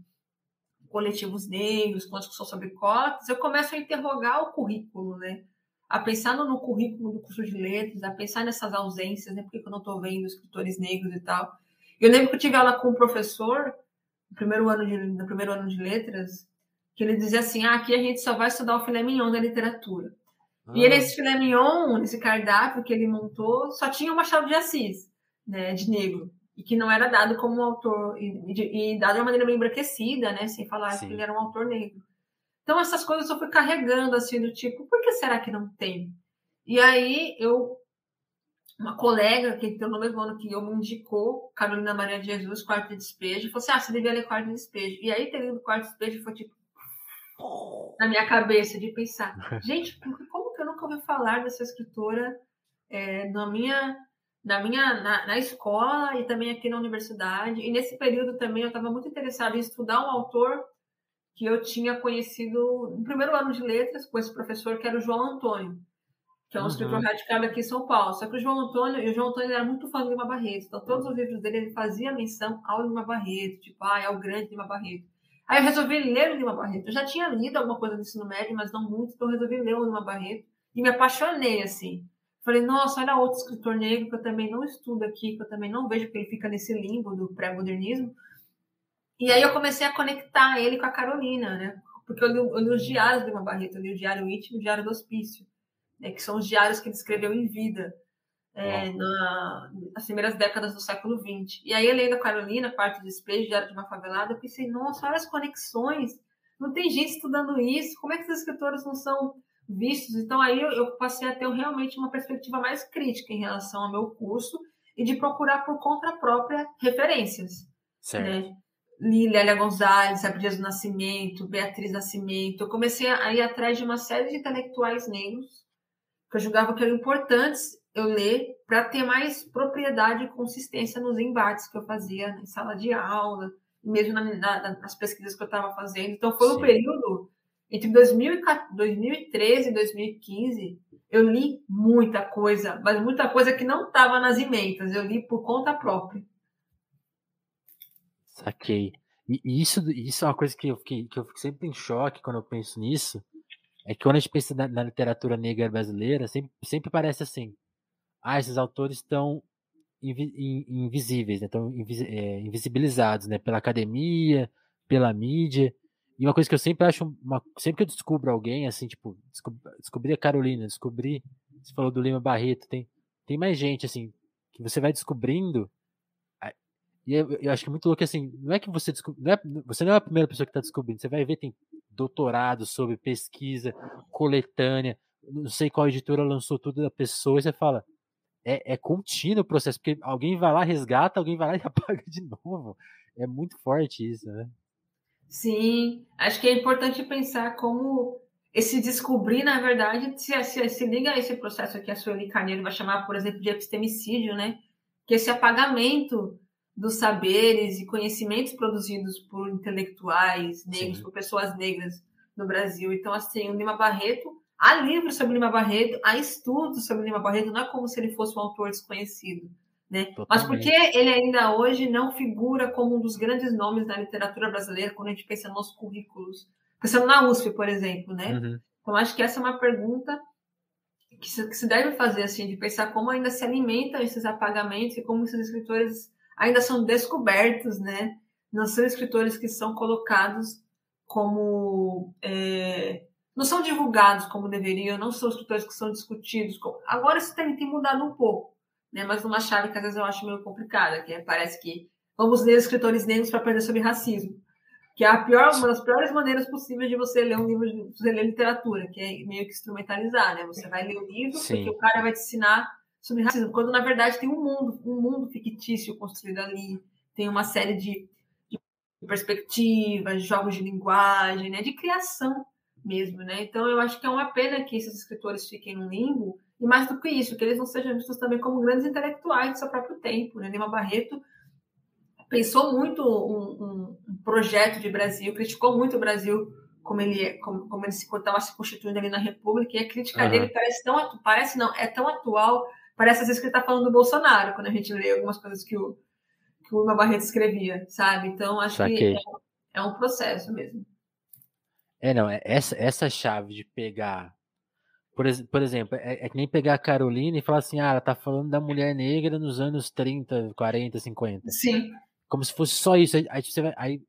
coletivos negros, com a discussão sobre cotas, eu começo a interrogar o currículo, né? A pensar no, no currículo do curso de letras, a pensar nessas ausências, né? Por que eu não estou vendo escritores negros e tal? Eu lembro que eu tive aula com um professor, no primeiro ano de, no primeiro ano de letras, que ele dizia assim, ah, aqui a gente só vai estudar o filé mignon da literatura. Ah. E ele, esse filé mignon, esse cardápio que ele montou, só tinha o Machado de Assis, né, de negro e que não era dado como autor, e, e dado de uma maneira bem embranquecida, né? Sem falar Sim. que ele era um autor negro. Então, essas coisas eu fui carregando, assim, do tipo, por que será que não tem? E aí, eu, uma colega que entrou no mesmo ano que eu me indicou, Carolina Maria de Jesus, Quarto de Despejo, falou assim, ah, você devia ler Quarto de Despejo. E aí, ter lido Quarto de Despejo foi tipo, na minha cabeça, de pensar, [laughs] gente, como que eu nunca ouvi falar dessa escritora é, na minha na minha na, na, escola e também aqui na universidade. E nesse período também eu estava muito interessada em estudar um autor que eu tinha conhecido no primeiro ano de letras com esse professor que era o João Antônio, que é um uhum. escritor radicado aqui em São Paulo. Só que o João Antônio, e o João Antônio era muito fã do Lima Barreto, então todos os livros dele ele fazia menção ao Lima Barreto, tipo, ah, é o grande Lima Barreto. Aí eu resolvi ler o Lima Barreto. Eu já tinha lido alguma coisa do ensino médio, mas não muito, então eu resolvi ler o Lima Barreto e me apaixonei assim. Falei, nossa, olha outro escritor negro que eu também não estudo aqui, que eu também não vejo, porque ele fica nesse limbo do pré-modernismo. E aí eu comecei a conectar ele com a Carolina, né? Porque eu li, eu li os diários de uma Barreto, eu li o Diário Íntimo e o Diário do Hospício, né? que são os diários que ele escreveu em vida. é, na, nas primeiras décadas do século XX. E aí, além da Carolina, parte do despejo, Diário de uma Favelada, eu pensei, nossa, olha as conexões, não tem gente estudando isso, como é que esses escritores não são vistos? Então, aí eu, eu passei a ter realmente uma perspectiva mais crítica em relação ao meu curso e de procurar por conta própria referências. Certo. Né? Li Lélia Gonzalez, Abdias do Nascimento, Beatriz Nascimento. Eu comecei a ir atrás de uma série de intelectuais negros que eu julgava que eram importantes eu ler para ter mais propriedade e consistência nos embates que eu fazia em sala de aula, mesmo na, na, nas pesquisas que eu estava fazendo. Então, foi Sim. um período entre 2013 e 2015. Eu li muita coisa, mas muita coisa que não estava nas emendas. Eu li por conta própria. Saquei. E isso, isso é uma coisa que eu, fiquei, que eu fico sempre em choque quando eu penso nisso. É que quando a gente pensa na, na literatura negra brasileira, sempre, sempre parece assim ah, esses autores estão invisíveis, né? estão é, invisibilizados né? pela academia, pela mídia. E uma coisa que eu sempre acho, uma, sempre que eu descubro alguém, assim, tipo, descobri, a Carolina, descobri, você falou do Lima Barreto, tem, tem mais gente, assim, que você vai descobrindo. E eu, eu acho que é muito louco, assim, não é que você descobre, não é, você não é a primeira pessoa que está descobrindo, você vai ver, tem doutorado sobre pesquisa, coletânea, não sei qual editora lançou tudo da pessoa, e você fala, é, é contínuo o processo, porque alguém vai lá, resgata, alguém vai lá e [laughs] apaga de novo. É muito forte isso, né? Sim, acho que é importante pensar como esse descobrir, na verdade, se, se, se liga a esse processo que a Sueli Carneiro vai chamar, por exemplo, de epistemicídio, né? Que esse apagamento dos saberes e conhecimentos produzidos por intelectuais negros, Sim. por pessoas negras no Brasil. Então, assim, o Lima Barreto Há livros sobre Lima Barreto, há estudos sobre Lima Barreto, não é como se ele fosse um autor desconhecido. Né? Mas porque ele ainda hoje não figura como um dos grandes nomes da literatura brasileira quando a gente pensa nos currículos? Pensando na USP, por exemplo, né? Uhum. Então, acho que essa é uma pergunta que se, que se, deve fazer, assim, de pensar como ainda se alimentam esses apagamentos e como esses escritores ainda são descobertos, né? Não são escritores que são colocados como é, não são divulgados como deveriam, não são escritores que são discutidos. Como... Agora isso tem, tem mudado um pouco, né? mas numa chave que às vezes eu acho meio complicada, que é, parece que vamos ler escritores negros para aprender sobre racismo, que é a pior, uma das piores maneiras possíveis de você ler um livro, de você ler literatura, que é meio que instrumentalizar, né? Você vai ler o livro Sim. porque o cara vai te ensinar sobre racismo, quando na verdade tem um mundo, um mundo fictício construído ali, tem uma série de, de perspectivas, jogos de linguagem, né? De criação mesmo, né? Então eu acho que é uma pena que esses escritores fiquem no limbo, e mais do que isso, que eles não sejam vistos também como grandes intelectuais do seu próprio tempo, né? Lima Barreto pensou muito um, um, projeto de Brasil, criticou muito o Brasil como ele como, como ele se estava se constituindo ali na República, e a crítica uhum. dele parece tão parece não, é tão atual, parece às vezes que ele está falando do Bolsonaro, quando a gente lê algumas coisas que o que o Barreto escrevia, sabe? Então acho Saquei. que é, é um processo mesmo. É, não, é essa, essa chave de pegar. Por, por exemplo, é, é, que nem pegar a Carolina e falar assim: ah, ela tá falando da mulher negra nos anos 30, 40, 50. Sim. Como se fosse só isso. Aí, aí você vai. Aí,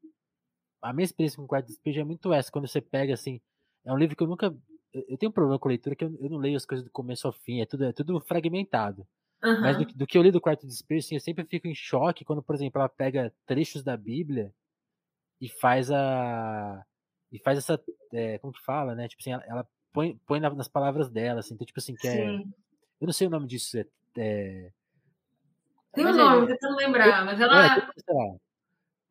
a minha experiência com o quarto despejo é muito essa. Quando você pega assim. É um livro que eu nunca. Eu tenho um problema com leitura que eu, eu não leio as coisas do começo ao fim. É tudo, é tudo fragmentado. Uhum. Mas do, do, que eu li do quarto despejo, assim, eu sempre fico em choque quando, por exemplo, ela pega trechos da Bíblia e faz a e faz essa. É, como que fala, né? Tipo assim, ela, ela põe, põe nas palavras dela, assim, então, tipo assim, que é. Eu não sei o nome disso. É, é Tem um nome, é, tentando lembrar, mas ela. É, tipo,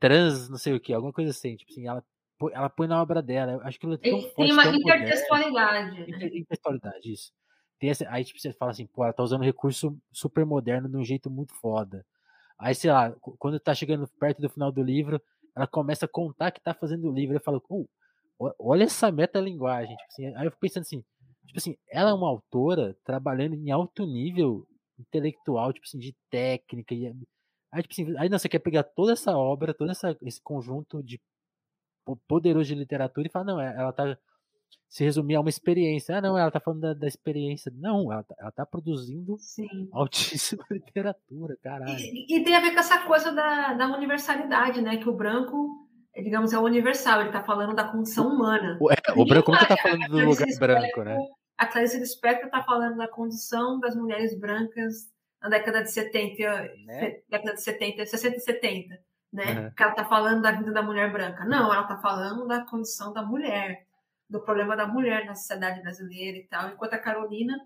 trans, não sei o que, alguma coisa assim, tipo assim, ela ela põe na obra dela. Eu acho que ela é tão Tem uma intertextualidade. Né? Intertextualidade, isso. Tem essa, aí tipo, você fala assim, pô, ela tá usando recurso super moderno de um jeito muito foda. Aí, sei lá, quando tá chegando perto do final do livro, ela começa a contar que tá fazendo o livro. Eu falo, oh, olha essa metalinguagem. Tipo assim, aí eu fico pensando assim, tipo assim, ela é uma autora trabalhando em alto nível intelectual, tipo assim, de técnica. E, aí, tipo assim, aí não, você quer pegar toda essa obra, todo essa, esse conjunto de poderoso de literatura e falar, não, é, ela tá se resumir a uma experiência. Ah, não, ela tá falando da, da experiência. Não, ela tá, ela tá produzindo Sim. altíssima [laughs] literatura, caralho. E, e, tem a ver com essa coisa da, da universalidade, né? Que o branco digamos, é o universal, ele está falando da condição humana. O, é, o branco nunca está falando do lugar branco, né? A Clarice Lispector está falando da condição das mulheres brancas na década de 70, né? década de 70, 60 e 70, né? Uhum. Que ela está falando da vida da mulher branca. Não, ela está falando da condição da mulher, do problema da mulher na sociedade brasileira e tal. Enquanto a Carolina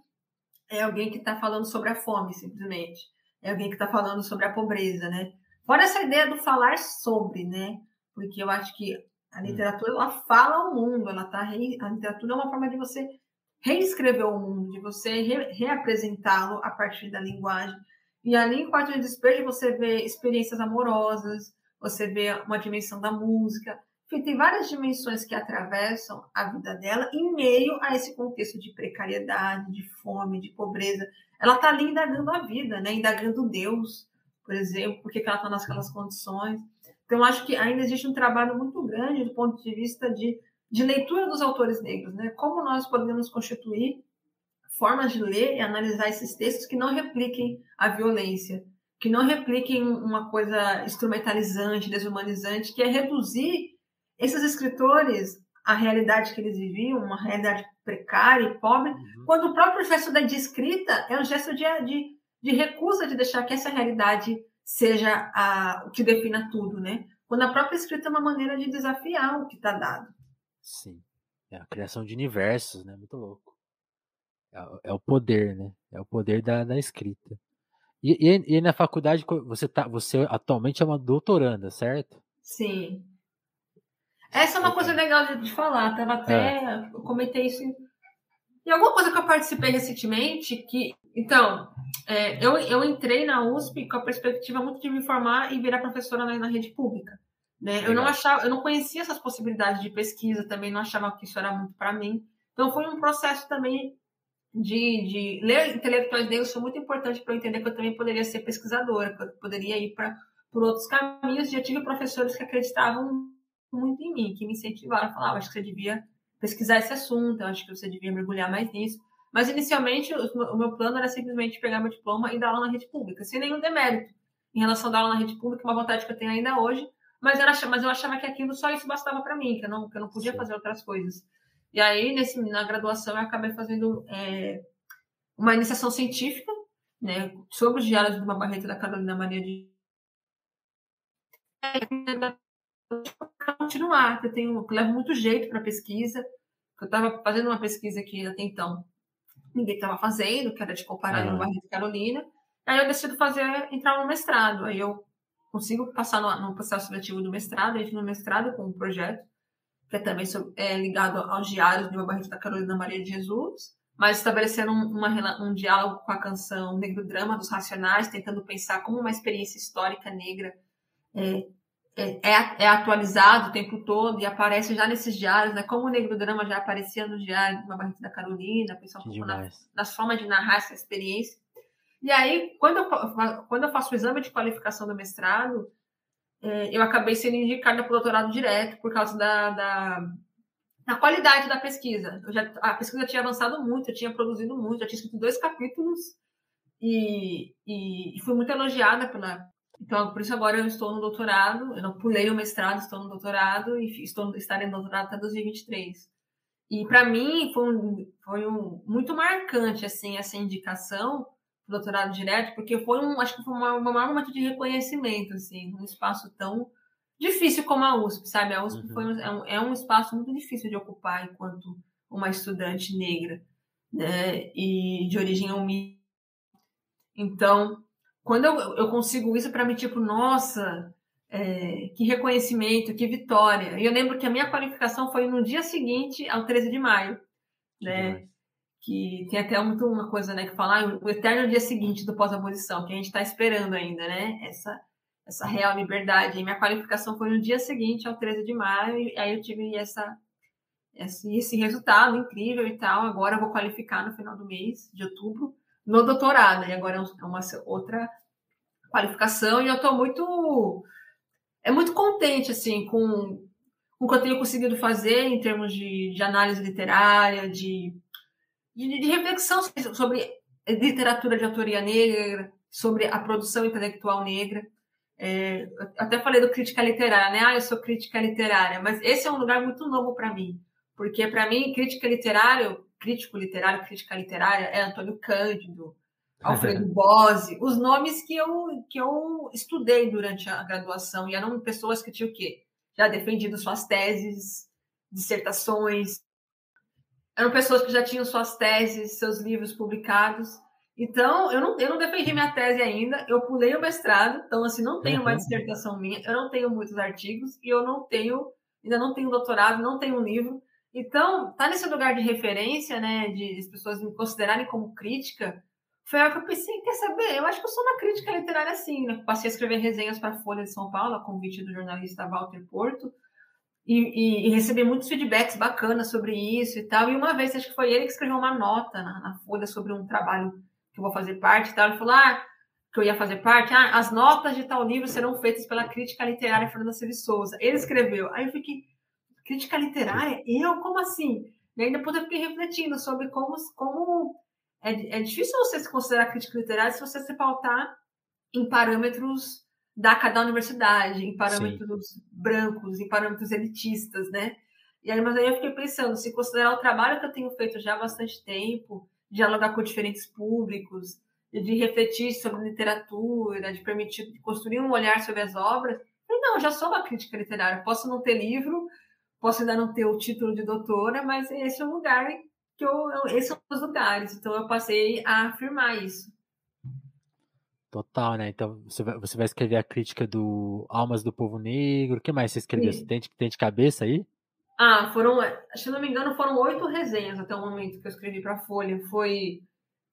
é alguém que está falando sobre a fome, simplesmente. É alguém que está falando sobre a pobreza, né? Fora essa ideia do falar sobre, né? Porque eu acho que a hum. literatura ela fala o mundo, ela tá re... a literatura é uma forma de você reescrever o mundo, de você re... reapresentá-lo a partir da linguagem. E ali em Quarto de Despejo você vê experiências amorosas, você vê uma dimensão da música, enfim, tem várias dimensões que atravessam a vida dela em meio a esse contexto de precariedade, de fome, de pobreza. Ela está ali indagando a vida, né? indagando Deus, por exemplo, porque ela está naquelas condições. Então, acho que ainda existe um trabalho muito grande do ponto de vista de, de leitura dos autores negros, né? Como nós podemos constituir formas de ler e analisar esses textos que não repliquem a violência, que não repliquem uma coisa instrumentalizante, desumanizante, que é reduzir esses escritores à realidade que eles viviam, uma realidade precária e pobre, uhum. quando o próprio gesto da escrita é um gesto de, de, de recusa de deixar que essa realidade seja a, o que defina tudo, né? Quando a própria escrita é uma maneira de desafiar o que está dado. Sim. É a criação de universos, né? Muito louco. É, é o poder, né? É o poder da, da escrita. E, e, e, na faculdade você tá, você atualmente é uma doutoranda, certo? Sim. Essa é uma coisa legal de falar. Tava até, é. eu comentei isso em, em alguma coisa que eu participei recentemente que então, é, eu, eu entrei na USP com a perspectiva muito de me formar e virar professora na, na rede pública. Né? Eu não achava, eu não conhecia essas possibilidades de pesquisa, também não achava que isso era muito para mim. Então foi um processo também de, de ler intelectuais negros foi muito importante para eu entender que eu também poderia ser pesquisadora, que eu poderia ir para por outros caminhos. Já tive professores que acreditavam muito em mim, que me incentivaram, falavam, ah, acho que você devia pesquisar esse assunto, acho que você devia mergulhar mais nisso. Mas inicialmente o meu plano era simplesmente pegar meu diploma e dar aula na rede pública, sem nenhum demérito em relação a dar aula na rede pública, uma vontade que eu tenho ainda hoje. Mas, era, mas eu achava que aquilo só isso bastava para mim, que eu não, que eu não podia fazer outras coisas. E aí, nesse, na graduação, eu acabei fazendo é, uma iniciação científica né, sobre os diários de uma barreta da Carolina Maria de continuar, que eu tenho, que eu levo muito jeito para pesquisa. Eu estava fazendo uma pesquisa que até então ninguém estava fazendo, que era de comparar uhum. no Barreto de Carolina. Aí eu decido fazer, entrar no mestrado. Aí eu consigo passar no, no processo seletivo do mestrado, entro no mestrado com um projeto, que é também é, ligado aos diários de uma Barreto da Carolina Maria de Jesus, mas estabelecendo um, uma, um diálogo com a canção Negro Drama dos Racionais, tentando pensar como uma experiência histórica negra é, é, é, é, atualizado o tempo todo e aparece já nesses diários, né? Como o Negro Drama já aparecia no diário de uma barriga da Carolina, pensar um pouco na, nas formas de narrar essa experiência. E aí, quando eu, quando eu faço o exame de qualificação do mestrado, é, eu acabei sendo indicada para o doutorado direto por causa da, da, da qualidade da pesquisa. Já, a pesquisa tinha avançado muito, eu tinha produzido muito, já tinha escrito dois capítulos e, e, e fui muito elogiada pela, então, por isso agora eu estou no doutorado, eu não pulei o mestrado, estou no doutorado e estou estarei no doutorado até 2023. E para mim foi, um, foi um, muito marcante assim essa indicação doutorado direto, porque foi um, acho que foi um maior momento de reconhecimento assim, num espaço tão difícil como a USP, sabe? A USP uhum. foi um, é, um, é um espaço muito difícil de ocupar enquanto uma estudante negra, né? E de origem humilde. Então, quando eu, eu consigo isso, para mim, tipo, nossa, é, que reconhecimento, que vitória. E eu lembro que a minha qualificação foi no dia seguinte ao 13 de maio, né? Que tem até muito uma coisa, né, que falar o eterno dia seguinte do pós-abolição, que a gente está esperando ainda, né? Essa, essa real liberdade. E minha qualificação foi no dia seguinte ao 13 de maio, e aí eu tive essa, esse, esse resultado incrível e tal. Agora eu vou qualificar no final do mês de outubro no doutorado, e agora é, é uma outra qualificação, e eu estou muito, é muito contente, assim, com, com o que eu tenho conseguido fazer em termos de, de análise literária, de, de, de reflexão sobre literatura de autoria negra, sobre a produção intelectual negra. É, até falei do crítica literária, né? Ah, eu sou crítica literária, mas esse é um lugar muito novo para mim, porque para mim crítica literária crítico literário, crítica literária, é Antônio Cândido, [laughs] Alfredo Bose, os nomes que eu, que eu estudei durante a graduação, e eram pessoas que tinham o quê? Já defendido suas teses, dissertações, eram pessoas que já tinham suas teses, seus livros publicados. Então, eu não, eu não defendi minha tese ainda, eu pulei o mestrado, então, assim, não tenho uma uhum. dissertação minha, eu não tenho muitos artigos, e eu não tenho, ainda não tenho doutorado, não tenho um livro. Então, tá nesse lugar de referência, né, de as pessoas me considerarem como crítica, foi algo que eu pensei, quer saber, eu acho que eu sou uma crítica literária assim, né? Passei a escrever resenhas para a Folha de São Paulo, a convite do jornalista Walter Porto, e, e, e, recebi muitos feedbacks bacanas sobre isso e tal. E uma vez, acho que foi ele que escreveu uma nota na, na Folha sobre um trabalho que eu vou fazer parte e tal. Ele falou, ah, que eu ia fazer parte, ah, as notas de tal livro serão feitas pela crítica literária Fernanda Silva Souza. Ele escreveu. Aí eu fiquei, crítica literária? Eu? Como assim? E aí depois eu fiquei refletindo sobre como, como é, é difícil você se considerar crítica literária se você se pautar em parâmetros da cada universidade, em parâmetros Sim. brancos, em parâmetros elitistas, né? E aí, mas aí eu fiquei pensando, se considerar o trabalho que eu tenho feito já há bastante tempo, dialogar com diferentes públicos, de refletir sobre literatura, de permitir de construir um olhar sobre as obras, não, já sou uma crítica literária. Posso não ter livro, posso ainda não ter o título de doutora, mas esse é o lugar que eu, esses são os lugares. Então eu passei a afirmar isso. Total, né? Então você vai, você vai escrever a crítica do Almas do Povo Negro. O que mais você escreveu? Você tem, tem de cabeça aí? Ah, foram, se não me engano, foram oito resenhas até o momento que eu escrevi para a Folha. Foi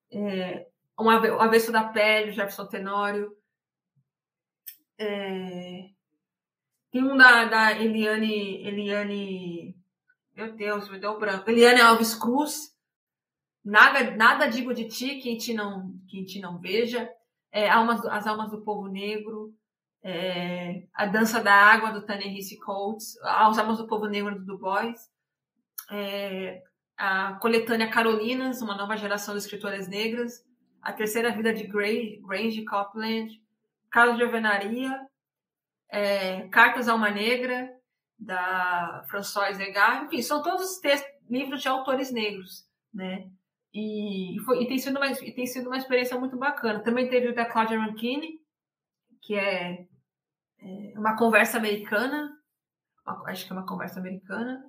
é, um avesso da pele, Jefferson Tenório. É, tem um da, da Eliane, Eliane, meu Deus, me deu branco. Eliane Alves Cruz. Nada, nada digo de ti, quem te não, quem te não veja é, almas, As Almas do Povo Negro, é, A Dança da Água, do Ta-Nehisi Coates, As Almas do Povo Negro, do Du Bois, é, a coletânea Carolinas, uma nova geração de escritoras negras, A Terceira Vida de Gray, Grange Copland, Carlos de Alvenaria, é, Cartas a uma Negra, da Françoise Egar, enfim, são todos textos, livros de autores negros, né? E, foi, e, tem sido uma, tem sido uma experiência muito bacana. Também teve o da Claudia Rankine, que é, é uma conversa americana, uma, acho que é uma conversa americana.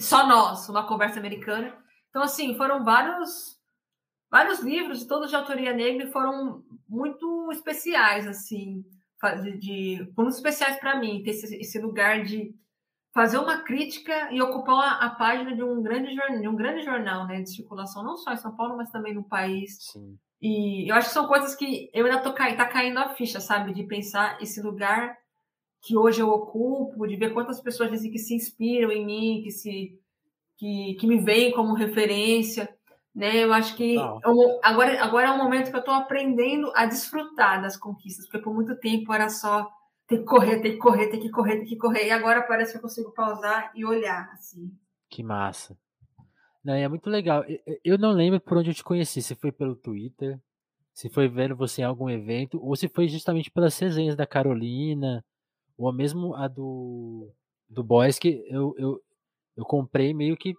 Só nós, uma conversa americana. Então, assim, foram vários, vários livros, todos de autoria negra, foram muito especiais, assim, de, de muito especiais para mim, ter esse, esse lugar de fazer uma crítica e ocupar a, página de um grande jornal, de um grande jornal, né, de circulação não só em São Paulo, mas também no país. Sim. E eu acho que são coisas que eu ainda tô cai, tá caindo a ficha, sabe, de pensar esse lugar que hoje eu ocupo, de ver quantas pessoas dizem que se inspiram em mim, que se que, que me veem como referência, né? Eu acho que eu, agora agora é um momento que eu estou aprendendo a desfrutar das conquistas, porque por muito tempo era só tem que correr, tem que correr, tem que correr, tem que correr. E agora parece que eu consigo pausar e olhar, assim. Que massa. Não, é muito legal. Eu não lembro por onde eu te conheci. Se foi pelo Twitter, se foi vendo você em algum evento, ou se foi justamente pelas resenhas da Carolina, ou mesmo a do, do Boys, que eu, eu, eu comprei meio que.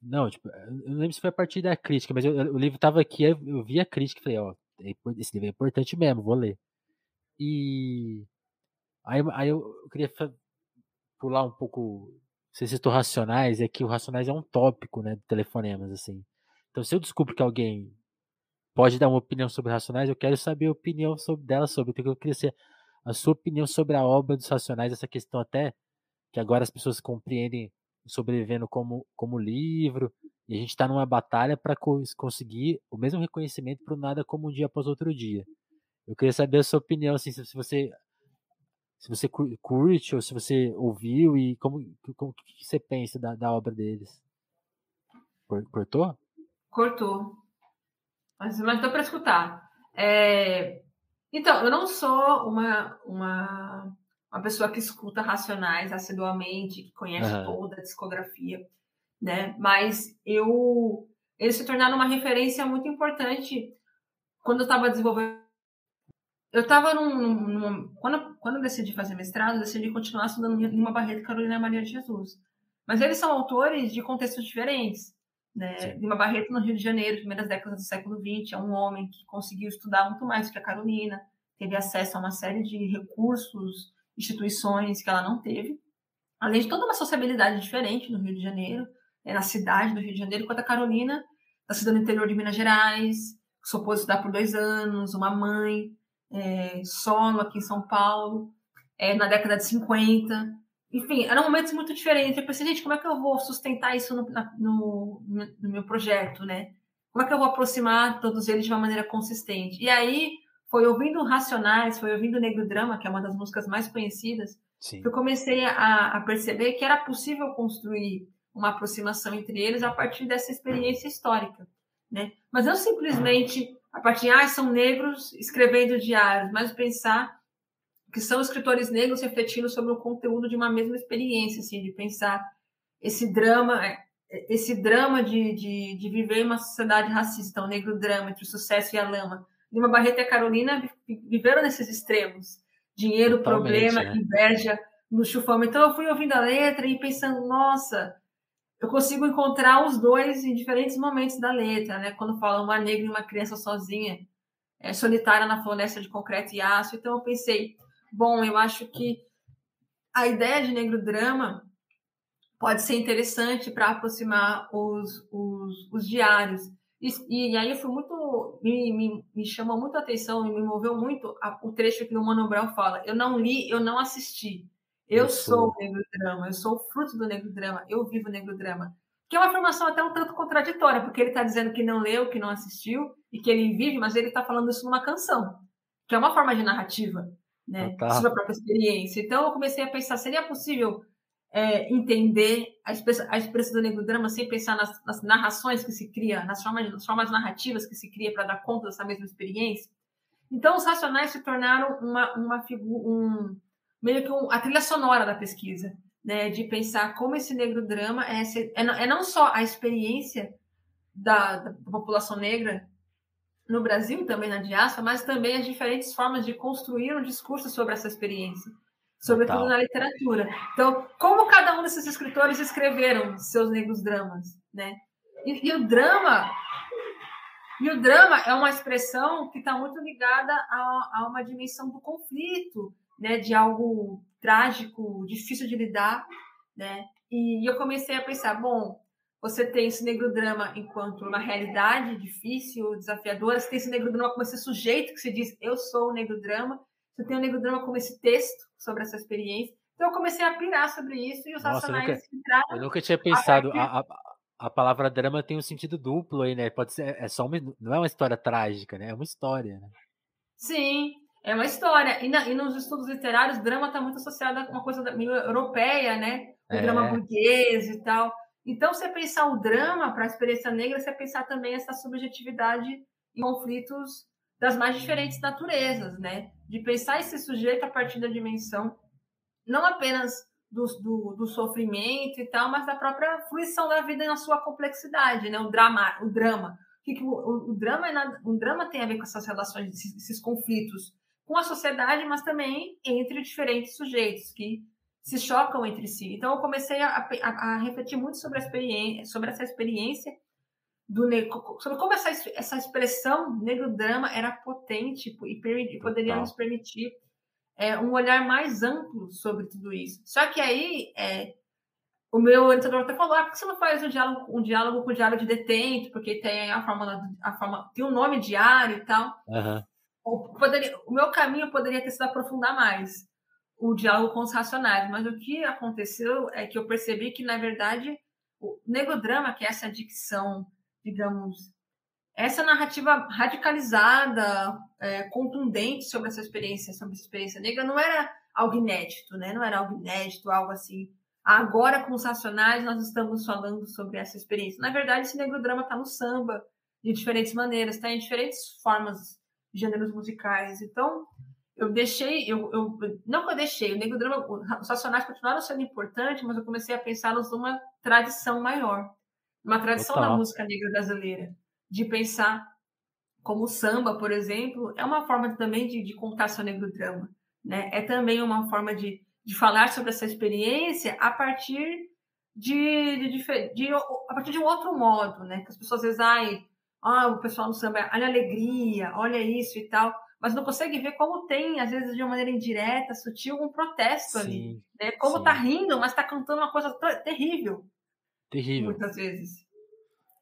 Não, tipo, eu não lembro se foi a partir da crítica, mas eu, o livro tava aqui, eu vi a crítica e falei, ó, é esse livro é importante mesmo, vou ler. E aí, aí eu queria pular um pouco. Você citou racionais, é que o racionais é um tópico, né, de telefonemas, assim. Então, se eu descubro que alguém pode dar uma opinião sobre racionais, eu quero saber a opinião sobre dela sobre. Então, eu queria ser a sua opinião sobre a obra dos racionais, essa questão até que agora as pessoas compreendem sobrevivendo como, como livro, e a gente está numa batalha para co conseguir o mesmo reconhecimento para o nada como um dia após outro dia. Eu queria saber a sua opinião, assim, se você se você curte ou se você ouviu e como, como que você pensa da, da obra deles. Cortou? Cortou. Mas, mas deu para escutar. É... Então, eu não sou uma, uma, uma pessoa que escuta Racionais assiduamente, que conhece uhum. toda a discografia, né? Mas eu eles se tornaram uma referência muito importante quando eu estava desenvolvendo eu estava num, num, quando, quando eu decidi fazer mestrado, eu decidi continuar estudando Lima Barreto e Carolina Maria de Jesus. Mas eles são autores de contextos diferentes. Né? Lima Barreto, no Rio de Janeiro, primeiras décadas do século XX, é um homem que conseguiu estudar muito mais do que a Carolina, teve acesso a uma série de recursos, instituições que ela não teve, além de toda uma sociabilidade diferente no Rio de Janeiro, né, na cidade do Rio de Janeiro, enquanto a Carolina, nascida no interior de Minas Gerais, supôs estudar por dois anos, uma mãe, é, solo aqui em São Paulo, é, na década de 50. Enfim, eram momentos muito diferentes. Eu pensei, gente, como é que eu vou sustentar isso no, na, no, no meu projeto, né? Como é que eu vou aproximar todos eles de uma maneira consistente? E aí, foi ouvindo Racionais, foi ouvindo Negro Drama, que é uma das músicas mais conhecidas, Sim. que eu comecei a, a, perceber que era possível construir uma aproximação entre eles a partir dessa experiência histórica, né? Mas não simplesmente a partir de, ah, são negros escrevendo diários, mas pensar que são escritores negros refletindo sobre o conteúdo de uma mesma experiência, assim, de pensar esse drama, é, esse drama de, de, de viver em uma sociedade racista, o um negro drama entre o sucesso e a lama. Lima Barreto e a Carolina viveram nesses extremos. Dinheiro, Totalmente, problema, né? inveja, no chufão. Então eu fui ouvindo a letra e pensando, nossa, eu consigo encontrar os dois em diferentes momentos da letra, né? Quando fala uma negra e uma criança sozinha, é, solitária na floresta de concreto e aço. Então eu pensei, bom, eu acho que a ideia de negro drama pode ser interessante para aproximar os, os, os diários. E, e, aí eu fui muito. Me, me, me chamou muito a atenção e me moveu muito a, o trecho que o Mano Brown fala. Eu não li, eu não assisti. Eu, eu sou o negro drama, eu sou o fruto do negro drama, eu vivo o negro drama. Que é uma afirmação até um tanto contraditória, porque ele está dizendo que não leu, que não assistiu e que ele vive, mas ele está falando isso numa canção, que é uma forma de narrativa, né? Ah, tá. Sobre a própria experiência. Então eu comecei a pensar: seria possível é, entender a expressão, a expressão do negro drama sem pensar nas, nas, narrações que se cria, nas formas, nas formas narrativas que se cria para dar conta dessa mesma experiência. Então, os racionais se tornaram uma, uma figura, um, meio que um, a trilha sonora da pesquisa, né? De pensar como esse negro drama é, é, é não só a experiência da, da população negra no Brasil, também na diáspora, mas também as diferentes formas de construir um discurso sobre essa experiência sobretudo Total. na literatura. Então, como cada um desses escritores escreveram seus negros dramas, né? E, e o drama, e o drama é uma expressão que está muito ligada a, a, uma dimensão do conflito, né? De algo trágico, difícil de lidar, né? E eu comecei a pensar, bom, você tem esse negro drama enquanto uma realidade difícil, desafiadora, você tem esse negro drama como esse sujeito que se diz eu sou o negro drama, você tem o negro drama como esse texto sobre essa experiência. Então eu comecei a pirar sobre isso e os Nossa, racionais eu nunca, eu nunca tinha pensado. A, a, a, palavra drama tem um sentido duplo aí, né? Pode ser, é só uma, não é uma história trágica, né? É uma história, né? Sim, é uma história. E, na, e nos estudos literários, drama está muito associado a uma coisa meio europeia, né? O é. drama burguês e tal. Então, você pensar o drama para a experiência negra, você pensar também essa subjetividade em conflitos das mais diferentes naturezas, né? De pensar esse sujeito a partir da dimensão não apenas do, do, do, sofrimento e tal, mas da própria fruição da vida na sua complexidade, né? O drama, o drama. O, o, o drama é nada, o drama tem a ver com essas relações, esses, esses conflitos com a sociedade, mas também entre diferentes sujeitos que se chocam entre si. Então eu comecei a, a, a refletir muito sobre a experiência, sobre essa experiência do negro, sobre como essa, essa expressão negro drama era potente e, e poderia nos permitir é, um olhar mais amplo sobre tudo isso. Só que aí é, o meu orientador até falou: ah, por que você não faz um diálogo, um diálogo com o diário de detento? Porque tem a forma, a forma tem um nome diário e tal. Uhum. Poderia, o meu caminho poderia ter sido aprofundar mais o diálogo com os racionais, mas o que aconteceu é que eu percebi que, na verdade, o negro drama, que é essa dicção digamos, essa narrativa radicalizada, é, contundente sobre essa experiência, sobre essa experiência negra, não era algo inédito, né? Não era algo inédito, algo assim. Agora, com os racionais, nós estamos falando sobre essa experiência. Na verdade, esse negro drama está no samba, de diferentes maneiras, está em diferentes formas, gêneros musicais. Então, eu deixei, eu, eu, não que eu deixei, o negro drama, os racionais continuaram sendo importantes, mas eu comecei a pensá-los numa tradição maior uma tradição Total. da música negra brasileira, de pensar como o samba, por exemplo, é uma forma também de, de contar seu negro drama, né? É também uma forma de, de falar sobre essa experiência a partir de, de, de, a partir de um outro modo, né? Que as pessoas às vezes, ai, ah, o pessoal no samba, olha a alegria, olha isso e tal, mas não consegue ver como tem, às vezes, de uma maneira indireta, sutil, um protesto sim, ali. Né? Como sim. tá rindo, mas tá cantando uma coisa terrível. Terrível. Muitas vezes.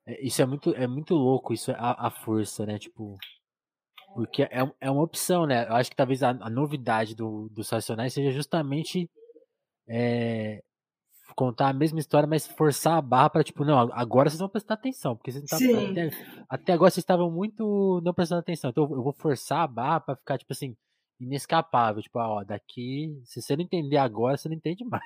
É, isso é muito, é muito louco, isso é a, a força, né? Tipo, porque é, é uma opção, né? Eu acho que talvez a, a novidade do, dos Racionais seja justamente é, contar a mesma história, mas forçar a barra para tipo, não, agora vocês vão prestar atenção, porque vocês não até, até, agora vocês estavam muito não prestando atenção. Então eu vou forçar a barra para ficar tipo assim, inescapável, tipo, ó, daqui, se você não entender agora, você não entende mais.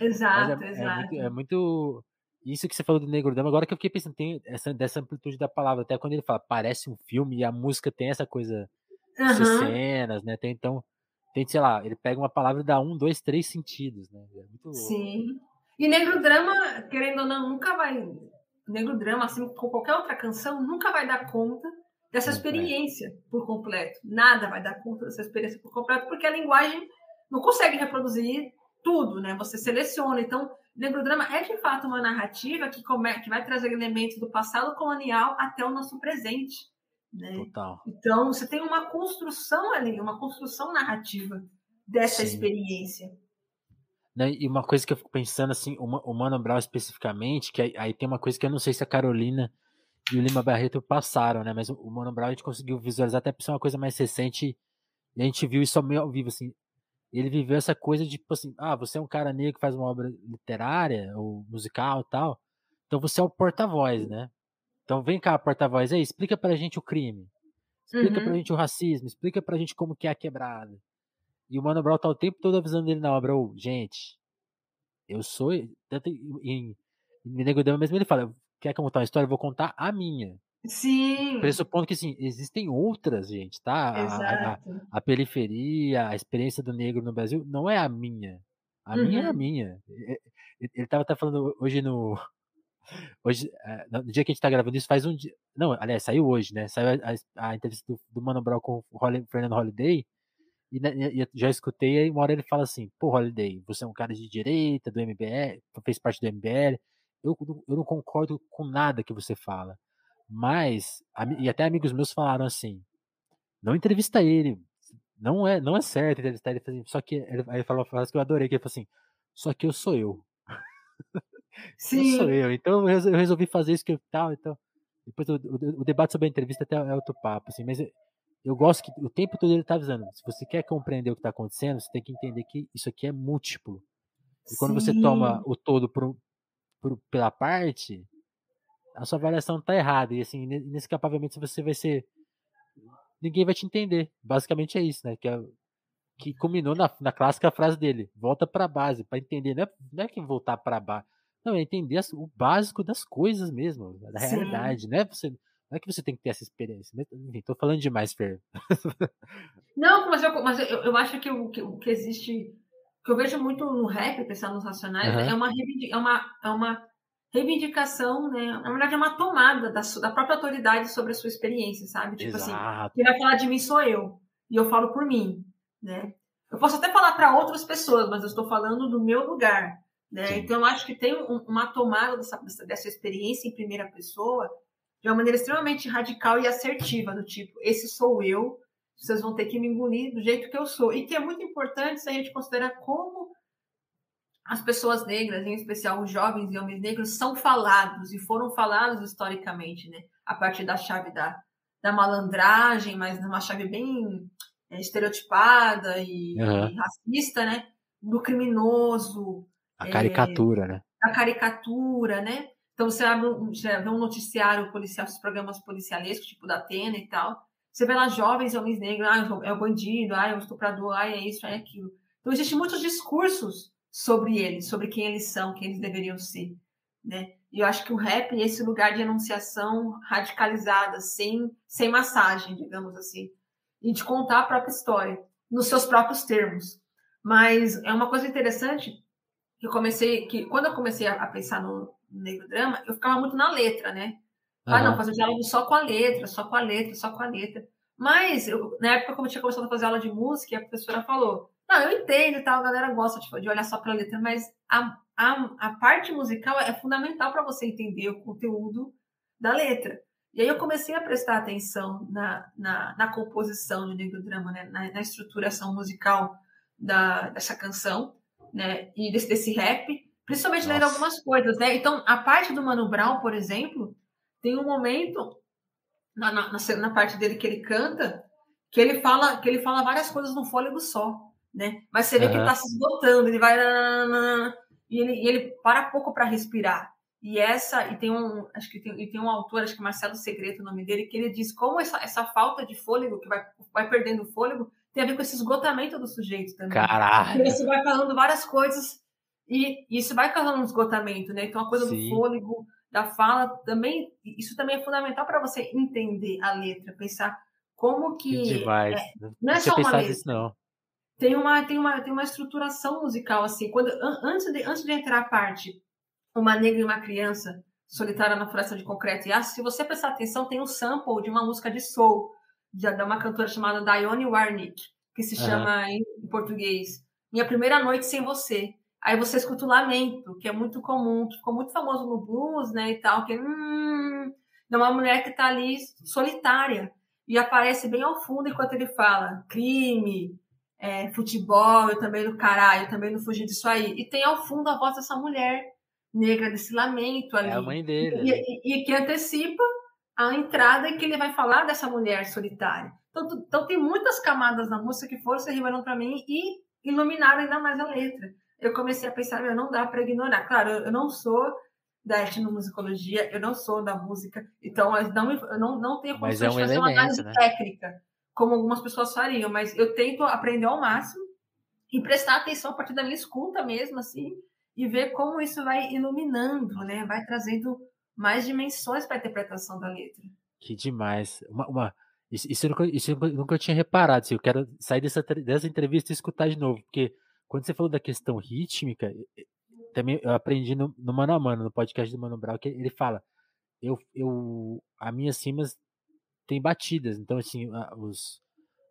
Exato, é, exato. É muito, é muito, isso que você falou do Negro Dama, agora que eu fiquei pensando, tem essa, dessa amplitude da palavra, até quando ele fala, parece um filme e a música tem essa coisa, uhum. cenas, né? Tem, então, tem, sei lá, ele pega uma palavra e dá um, dois, três sentidos, né? É muito louco. Sim. E Negro Drama, querendo ou não, nunca vai. Negro Drama, assim como qualquer outra canção, nunca vai dar conta dessa experiência por completo. Nada vai dar conta dessa experiência por completo, porque a linguagem não consegue reproduzir tudo, né? Você seleciona. Então, Negro Drama é de fato uma narrativa que, come... que vai trazer elementos do passado colonial até o nosso presente. Né? Total. Então, você tem uma construção ali, uma construção narrativa dessa Sim. experiência. Né, e uma coisa que eu fico pensando, assim, o Mano Brown especificamente, que aí, aí, tem uma coisa que eu não sei se a Carolina e o Lima Barreto passaram, né? Mas o Mano Brown a gente conseguiu visualizar até por ser uma coisa mais recente e a gente viu isso meio ao vivo, assim. Ele viveu essa coisa de, tipo assim, ah, você é um cara negro que faz uma obra literária ou musical e tal, então você é o porta-voz, né? Então vem cá, porta-voz, aí, explica pra gente o crime. Explica uhum. pra gente o racismo, explica pra gente como que é a quebrada. E o Mano Brown tá o tempo todo avisando ele na obra, oh, gente, eu sou. Tanto em, em Nego Dama mesmo ele fala, quer contar uma história? Eu vou contar a minha. Sim. Pressupondo que sim, existem outras, gente, tá? A, a, a, periferia, a experiência do negro no Brasil não é a minha. A uhum. minha é a uhum. minha. Ele estava até falando hoje no, Hoje, eh, no dia que a gente tá gravando isso, faz um dia. Não, aliás, saiu hoje, né? Saiu a, a entrevista do, do, Mano Brown com o Fernando Holiday. E, e, já escutei, aí uma hora ele fala assim: Pô, Holiday, você é um cara de direita, do MBL, fez parte do MBL. Eu, eu não concordo com nada que você fala. Mas, e até amigos meus falaram assim: Não entrevista ele. Não é, não é certo entrevistar ele. Só que ele, aí ele falou uma frase que eu adorei, que ele falou assim: Só que eu sou eu. [laughs] Sim. sou eu. Então eu resolvi fazer isso que eu tal. Então, depois o, o, o, debate sobre a entrevista até é outro papo, assim, mas eu, eu gosto que o tempo todo ele está avisando. Se você quer compreender o que está acontecendo, você tem que entender que isso aqui é múltiplo. E quando Sim. você toma o todo por, por, pela parte, a sua avaliação está errada. E assim, inescapavelmente você vai ser. Ninguém vai te entender. Basicamente é isso, né? Que, é, que culminou na, na clássica frase dele: volta para a base, para entender. Não é, não é que voltar para a base não, é entender o básico das coisas mesmo, da Sim. realidade, né? Você, não é que você tem que ter essa experiência. Enfim, tô falando demais, Fer. [laughs] Não, mas eu, mas eu, eu acho que o, que o que existe, o que eu vejo muito no rap, pensar nos racionais, uhum. é, uma, é, uma, é uma reivindicação, né? Na verdade, é uma tomada da, da própria autoridade sobre a sua experiência, sabe? Tipo assim, Exato. assim, quem vai falar de mim sou eu. E eu falo por mim, né? Eu posso até falar para outras pessoas, mas eu estou falando do meu lugar. Né? Então, eu acho que tem um, uma tomada dessa, dessa experiência em primeira pessoa de uma maneira extremamente radical e assertiva, do tipo, esse sou eu, vocês vão ter que me engolir do jeito que eu sou. E que é muito importante se a gente considerar como as pessoas negras, em especial os jovens e homens negros, são falados e foram falados historicamente, né? A partir da chave da, da malandragem, mas numa chave bem é, estereotipada e, uhum. e, racista, né? Do criminoso, a caricatura, é, né? A caricatura, né? Então você abre um, vê um noticiário policial, esses programas policialescos, tipo da Atena e tal. Você vê lá jovens homens negros, ah, é o bandido, ah, é o estuprador, ah, é isso, é aquilo. Então existem muitos discursos sobre eles, sobre quem eles são, quem eles deveriam ser, né? E eu acho que o rap é esse lugar de enunciação radicalizada, sem, sem massagem, digamos assim, e de contar a própria história, nos seus próprios termos. Mas é uma coisa interessante que eu comecei, que quando eu comecei a, pensar no negro drama, eu ficava muito na letra, né? Ah, uhum. não, fazer diálogo só com a letra, só com a letra, só com a letra. Mas, eu, na época, como eu tinha começado a fazer aula de música, a professora falou: Não, eu entendo e tal, a galera gosta tipo, de olhar só para a letra, mas a, a, a parte musical é fundamental para você entender o conteúdo da letra. E aí eu comecei a prestar atenção na, na, na composição de Negro Drama, né? na, na estruturação musical da, dessa canção, né? E desse, desse rap, principalmente Nossa. lendo algumas coisas, né? Então, a parte do Mano Brown, por exemplo, tem um momento na, na, na parte dele que ele canta que ele fala que ele fala várias coisas no fôlego só, né? Mas você vê uhum. que ele tá se esgotando, ele vai e ele, e ele para pouco para respirar. E essa, e tem um, acho que tem, e tem um autor, acho que Marcelo Segreto, o nome dele, que ele diz como essa, essa falta de fôlego, que vai, vai perdendo fôlego, tem a ver com esse esgotamento do sujeito também. Caralho! Você vai falando várias coisas e isso vai causando um esgotamento, né? Então a coisa Sim. do fôlego, da fala, também, isso também é fundamental para você entender a letra, pensar como que. que demais. É, não é só uma letra. Isso, não. Tem uma, tem, uma, tem uma estruturação musical, assim. Quando, antes, de, antes de entrar a parte uma negra e uma criança solitária na floresta de concreto e aço, se você prestar atenção, tem um sample de uma música de soul, de, uma cantora chamada Dione Warnick, que se chama uhum. em, português Minha Primeira Noite Sem Você. Aí você escuta o lamento, que é muito comum, que ficou muito famoso no blues, né, e tal, que hum, é uma mulher que está ali solitária e aparece bem ao fundo enquanto ele fala crime, é, futebol, eu também no caralho, eu também não fugi disso aí. E tem ao fundo a voz dessa mulher negra desse lamento ali. É a mãe dele. E, né? e, e, que antecipa a entrada em que ele vai falar dessa mulher solitária. Então, então tem muitas camadas na música que foram se revelando para mim e iluminaram ainda mais a letra. Eu comecei a pensar, meu, não dá para ignorar. Claro, eu, eu não sou da etnomusicologia, eu não sou da música, então eu não, eu não, não tenho condições é um de fazer elemento, uma análise né? técnica, como algumas pessoas fariam, mas eu tento aprender ao máximo e prestar atenção a partir da minha escuta mesmo, assim, e ver como isso vai iluminando, né? Vai trazendo mais dimensões para a interpretação da letra. Que demais. Uma, uma, isso, isso, eu nunca, isso eu nunca tinha reparado. Assim, eu quero sair dessa, dessa entrevista e escutar de novo, porque quando você falou da questão rítmica, também eu aprendi no, no Mano a Mano, no podcast do Mano Brown, que ele fala, eu, eu, as minhas cimas têm batidas, então assim, a, os,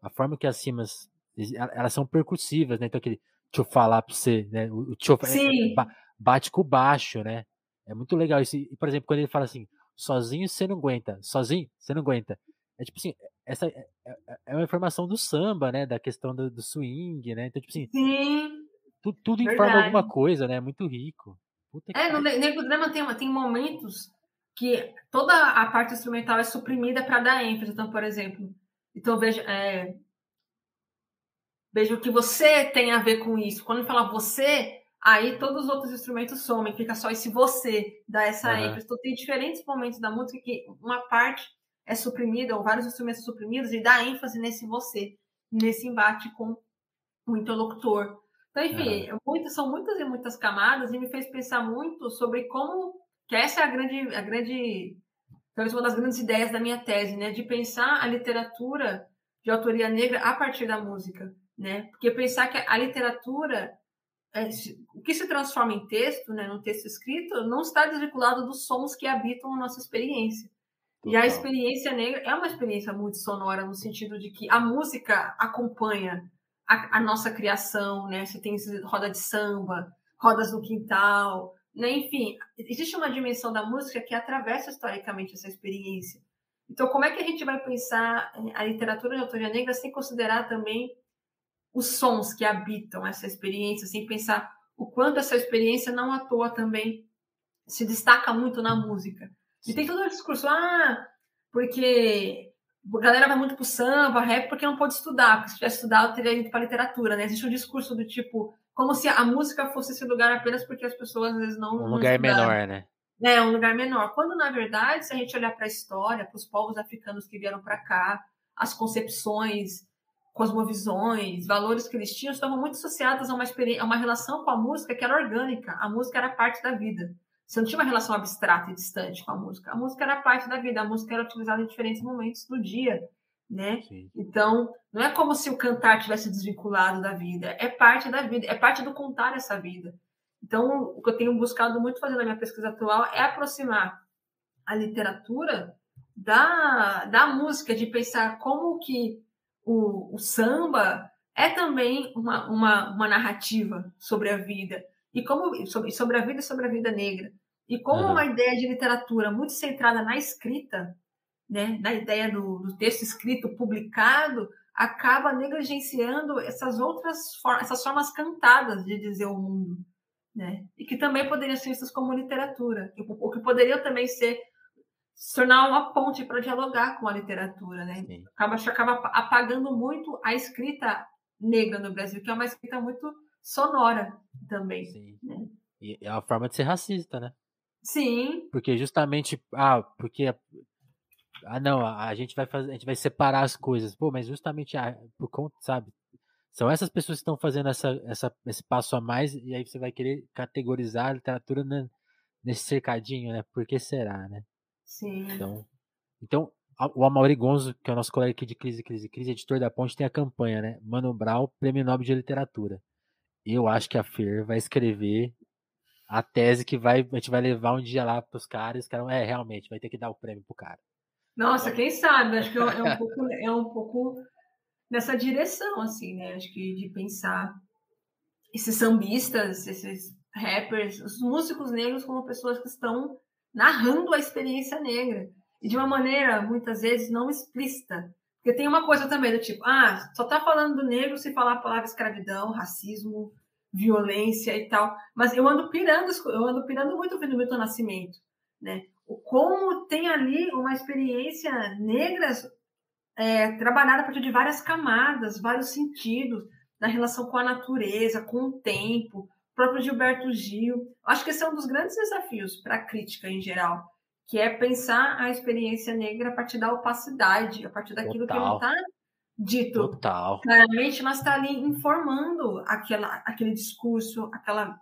a forma que as cimas, elas são percussivas, né? Então aquele deixa eu falar para você, né? O, deixa eu, é, é, bate com o baixo, né? É muito legal isso. E, por exemplo, quando ele fala assim, sozinho você não aguenta, sozinho você não aguenta. É tipo assim, essa é, é, é uma informação do samba, né? Da questão do, do swing, né? Então, tipo assim, Sim, tu, tudo informa alguma coisa, né? É muito rico. Puta é, no Negro Drama tem, tem momentos que toda a parte instrumental é suprimida para dar ênfase. Então, por exemplo, então veja, é, Veja o que você tem a ver com isso. Quando ele fala você, aí todos os outros instrumentos somem, fica só esse você, dá essa uhum. ênfase. Então tem diferentes momentos da música que uma parte é suprimida, ou vários instrumentos suprimidos, e dá ênfase nesse você, nesse embate com o interlocutor. Então, enfim, uhum. muitas, são muitas e muitas camadas, e me fez pensar muito sobre como, que essa é a grande, a grande, talvez uma das grandes ideias da minha tese, né, de pensar a literatura de autoria negra a partir da música né? Porque pensar que a literatura, é, o que se transforma em texto, né, no texto escrito, não está desvinculado dos sons que habitam a nossa experiência. Total. E a experiência negra é uma experiência muito sonora, no sentido de que a música acompanha a, a nossa criação, né? Você tem roda de samba, rodas no quintal, né? Enfim, existe uma dimensão da música que atravessa historicamente essa experiência. Então, como é que a gente vai pensar é, a literatura de autoria negra sem considerar também os sons que habitam essa experiência, sem pensar o quanto essa experiência não à toa também se destaca muito na música. E tem todo o discurso, ah, porque a galera vai muito pro samba, rap, porque não pode estudar, porque se tivesse estudado teria ido para literatura, né? Existe um discurso do tipo, como se a música fosse esse lugar apenas porque as pessoas às vezes não. Um lugar menor, né? É, um lugar menor. Quando, na verdade, se a gente olhar para a história, para os povos africanos que vieram para cá, as concepções cosmovisões, valores que eles tinham, estavam muito associados a uma, a uma relação com a música que era orgânica. A música era parte da vida. Você não tinha uma relação abstrata e distante com a música. A música era parte da vida. A música era utilizada em diferentes momentos do dia, né? Sim. Então, não é como se o cantar tivesse desvinculado da vida. É parte da vida. É parte do contar essa vida. Então, o que eu tenho buscado muito fazer na minha pesquisa atual é aproximar a literatura da, da música, de pensar como que o, o samba é também uma, uma, uma narrativa sobre a vida e como sobre, sobre a vida e sobre a vida negra. E como uhum. uma ideia de literatura muito centrada na escrita, né, na ideia do, do texto escrito publicado, acaba negligenciando essas outras formas, essas formas cantadas de dizer o mundo, né? E que também poderiam ser vistas como literatura, o que poderia também ser se tornar uma ponte para dialogar com a literatura, né? Acaba, acaba apagando muito a escrita negra no Brasil, que é uma escrita muito sonora também. Sim. Né? E é uma forma de ser racista, né? Sim. Porque justamente, ah, porque ah, não, a, gente vai fazer, a gente vai separar as coisas. Pô, mas justamente ah, por conta, sabe? São essas pessoas que estão fazendo essa, essa, esse passo a mais e aí você vai querer categorizar a literatura nesse cercadinho, né? Por que será, né? Sim. Então, então o Amaury Gonzo, que é o nosso colega aqui de Crise, Crise, Crise, editor da Ponte, tem a campanha, né? Mano Brown, Prêmio Nobel de Literatura. Eu acho que a Fer vai escrever a tese que vai, a gente vai levar um dia lá para os caras, os caras, é, realmente, vai ter que dar o prêmio pro cara. Nossa, quem sabe? Acho que é um pouco, é um pouco nessa direção, assim, né? Acho que de pensar esses sambistas, esses rappers, os músicos negros como pessoas que estão narrando a experiência negra. E de uma maneira, muitas vezes, não explícita. Porque tem uma coisa também do tipo, ah, só tá falando do negro se falar a palavra escravidão, racismo, violência e tal. Mas eu ando pirando, eu ando pirando muito o Milton Nascimento, né? como tem ali uma experiência negra é, trabalhada a partir de várias camadas, vários sentidos, na relação com a natureza, com o tempo, o próprio Gilberto Gil. Acho que esse é um dos grandes desafios para a crítica em geral, que é pensar a experiência negra a partir da opacidade, a partir daquilo Total. que não está dito Total. claramente, mas está ali informando aquela, aquele discurso, aquela,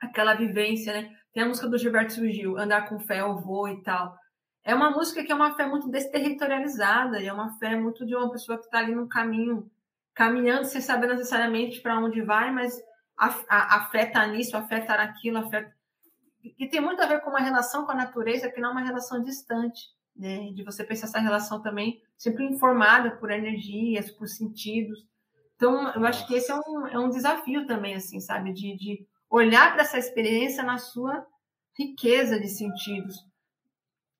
aquela vivência, né? Tem a música do Gilberto Gil, Andar com Fé, Eu Vou e tal. É uma música que é uma fé muito desterritorializada, e é uma fé muito de uma pessoa que está ali no caminho, caminhando sem saber necessariamente para onde vai, mas a, a, a fé está nisso, a fé está naquilo, a fé. E tem muito a ver com uma relação com a natureza que não é uma relação distante, né? De você pensar essa relação também sempre informada por energias, por sentidos. Então, eu acho que esse é um, é um desafio também, assim, sabe? De, de olhar para essa experiência na sua riqueza de sentidos.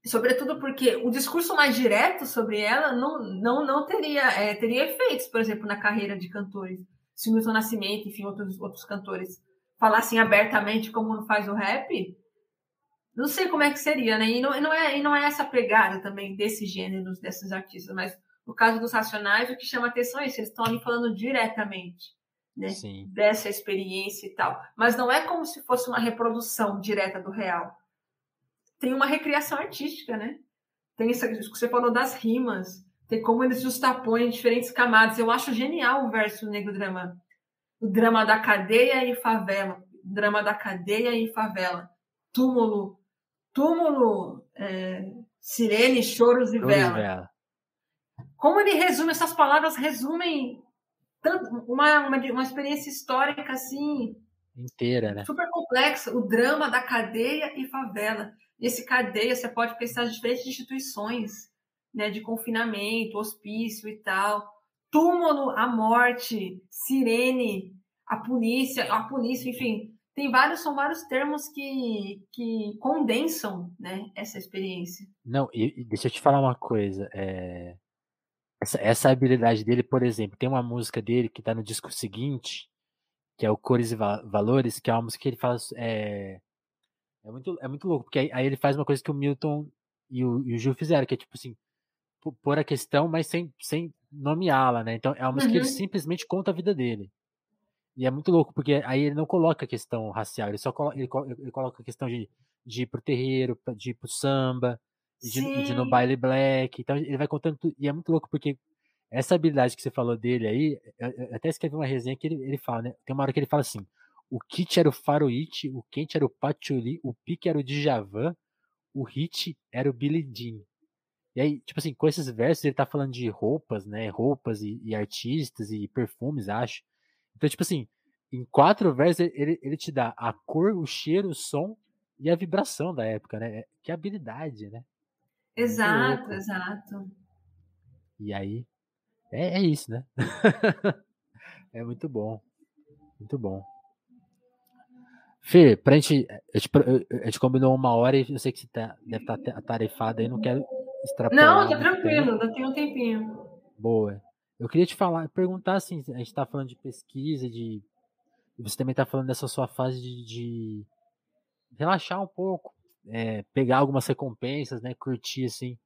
Sobretudo porque o discurso mais direto sobre ela não, não, não teria, é, teria efeitos, por exemplo, na carreira de cantores. Se o Milton Nascimento, enfim, outros, outros cantores falassem abertamente como faz o rap, não sei como é que seria, né? E não, e não, é, e não é essa pegada também desses gêneros, desses artistas, mas no caso dos Racionais, o que chama atenção é isso, eles estão ali falando diretamente né? dessa experiência e tal. Mas não é como se fosse uma reprodução direta do real. Tem uma recriação artística, né? Tem isso que você falou das rimas, tem como eles justapõem diferentes camadas. Eu acho genial o verso Negro Drama. O drama da cadeia e favela. Drama da cadeia e favela. Túmulo, túmulo, é, sirene, choros e vela. Como ele resume, essas palavras resumem tanto, uma, uma, uma experiência histórica assim inteira, né? Super complexa, o drama da cadeia e favela. Nesse cadeia você pode pensar em diferentes instituições, né, de confinamento, hospício e tal, túmulo, a morte, sirene, a polícia, a polícia, enfim, tem vários são vários termos que, que condensam, né, essa experiência. Não, e, deixa eu te falar uma coisa, é essa, essa habilidade dele, por exemplo, tem uma música dele que tá no disco seguinte, que é o Cores e Valores, que é uma música que ele fala. É, é, muito, é muito louco, porque aí, aí ele faz uma coisa que o Milton e o, e o Gil fizeram, que é tipo assim, pôr a questão, mas sem, sem nomeá-la, né? Então é uma música uhum. que ele uhum. simplesmente conta a vida dele. E é muito louco, porque aí ele não coloca a questão racial, ele só coloca, ele, ele coloca a questão de, de ir pro terreiro, de ir pro samba, de, de no baile black. Então ele vai contando tudo. E é muito louco, porque essa habilidade que você falou dele aí, eu até escrevi uma resenha que ele, ele fala, né? Tem uma hora que ele fala assim: o kit era o faroite, o quente era o patchouli, o pique era o Djavan, o hit era o Billy Jean. E aí, tipo assim, com esses versos ele tá falando de roupas, né? Roupas e, e artistas e perfumes, acho. Então, tipo assim, em quatro versos ele, ele te dá a cor, o cheiro, o som e a vibração da época, né? Que habilidade, né? É muito bom. Muito bom. Fê, pra gente. A gente, combinou uma hora e eu sei que você tá, deve estar tá atarefado aí, não quero. Não, tá tranquilo, ainda tem um tempinho. Boa. Eu queria te falar, perguntar assim, a gente tá falando de pesquisa, de. Você também tá falando dessa sua fase de, de relaxar um pouco, é, pegar algumas recompensas, né? Curtir, assim.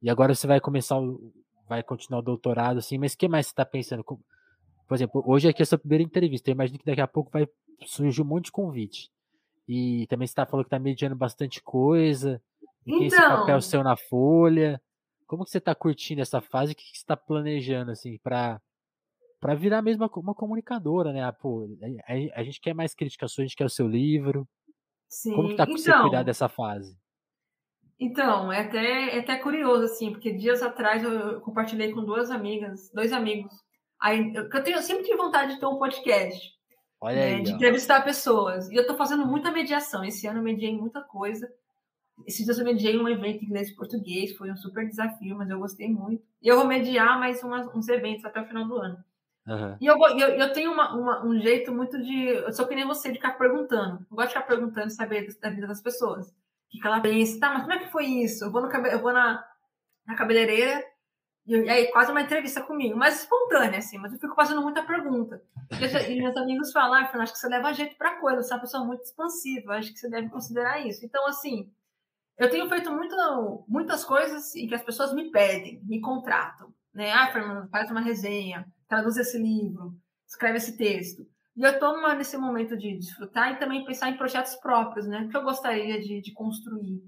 E agora você vai começar o, vai continuar o doutorado, assim, mas o que mais você está pensando? Por exemplo, hoje aqui é a sua primeira entrevista, eu imagino que daqui a pouco vai surgir um monte de convite. E também você está falando que está mediando bastante coisa, então... esse papel então seu na folha. Como que você está curtindo essa fase? O que você está planejando, assim, para para virar mesmo uma comunicadora, né? Ah, pô, a, a, gente quer mais criticações, a gente quer o seu livro. Sim. Como que tá então, você cuidar dessa fase? Então, é até, é até curioso, assim, porque dias atrás eu compartilhei com duas amigas, dois amigos. Aí, eu, tenho, eu sempre tive vontade de ter um podcast. Olha né, aí, de entrevistar pessoas. E eu estou fazendo muita mediação. Esse ano eu mediei muita coisa. Esses dias eu mediei um evento inglês e português, foi um super desafio, mas eu gostei muito. E eu vou mediar mais umas, uns eventos até o final do ano. Uhum. E eu, eu, eu tenho uma, uma, um jeito muito de. Eu sou que nem você, de ficar perguntando. Eu gosto de ficar perguntando e saber da vida das pessoas que, que ela pensa, tá, mas como é que foi isso? Eu vou, no, eu vou na, na cabeleireira e, aí quase uma entrevista comigo, mas espontânea, assim, mas eu fico fazendo muita pergunta. E, e meus amigos falam, ah, acho que você leva jeito pra coisa, você é uma pessoa muito expansiva, acho que você deve considerar isso. Então, assim, eu tenho feito muito, muitas coisas em que as pessoas me pedem, me contratam, né? Ah, Fernando, faz uma resenha, traduz esse livro, escreve esse texto. E eu estou nesse momento de desfrutar e também pensar em projetos próprios, né? Que eu gostaria de, de construir.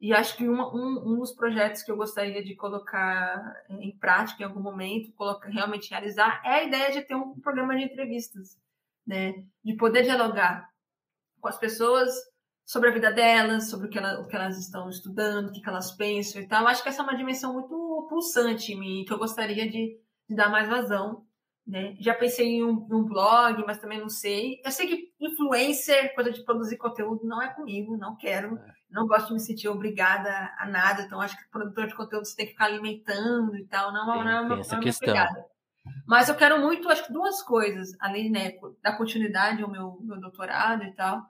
E acho que uma, um, um dos projetos que eu gostaria de colocar em prática em algum momento, colocar, realmente realizar, é a ideia de ter um programa de entrevistas, né? De poder dialogar com as pessoas sobre a vida delas, sobre o que, ela, o que elas estão estudando, o que, elas pensam e tal. Acho que essa é uma dimensão muito pulsante em mim, que eu gostaria de, de dar mais vazão. Né? Já pensei em um, um, blog, mas também não sei. Eu sei que influencer, coisa de produzir conteúdo, não é comigo, não quero. É. Não gosto de me sentir obrigada a nada. Então, acho que produtor de conteúdo você tem que ficar alimentando e tal. Não, tem, não, não, essa não é questão. Pegada. Mas eu quero muito, acho que duas coisas, além né, da continuidade ao meu, meu doutorado e tal.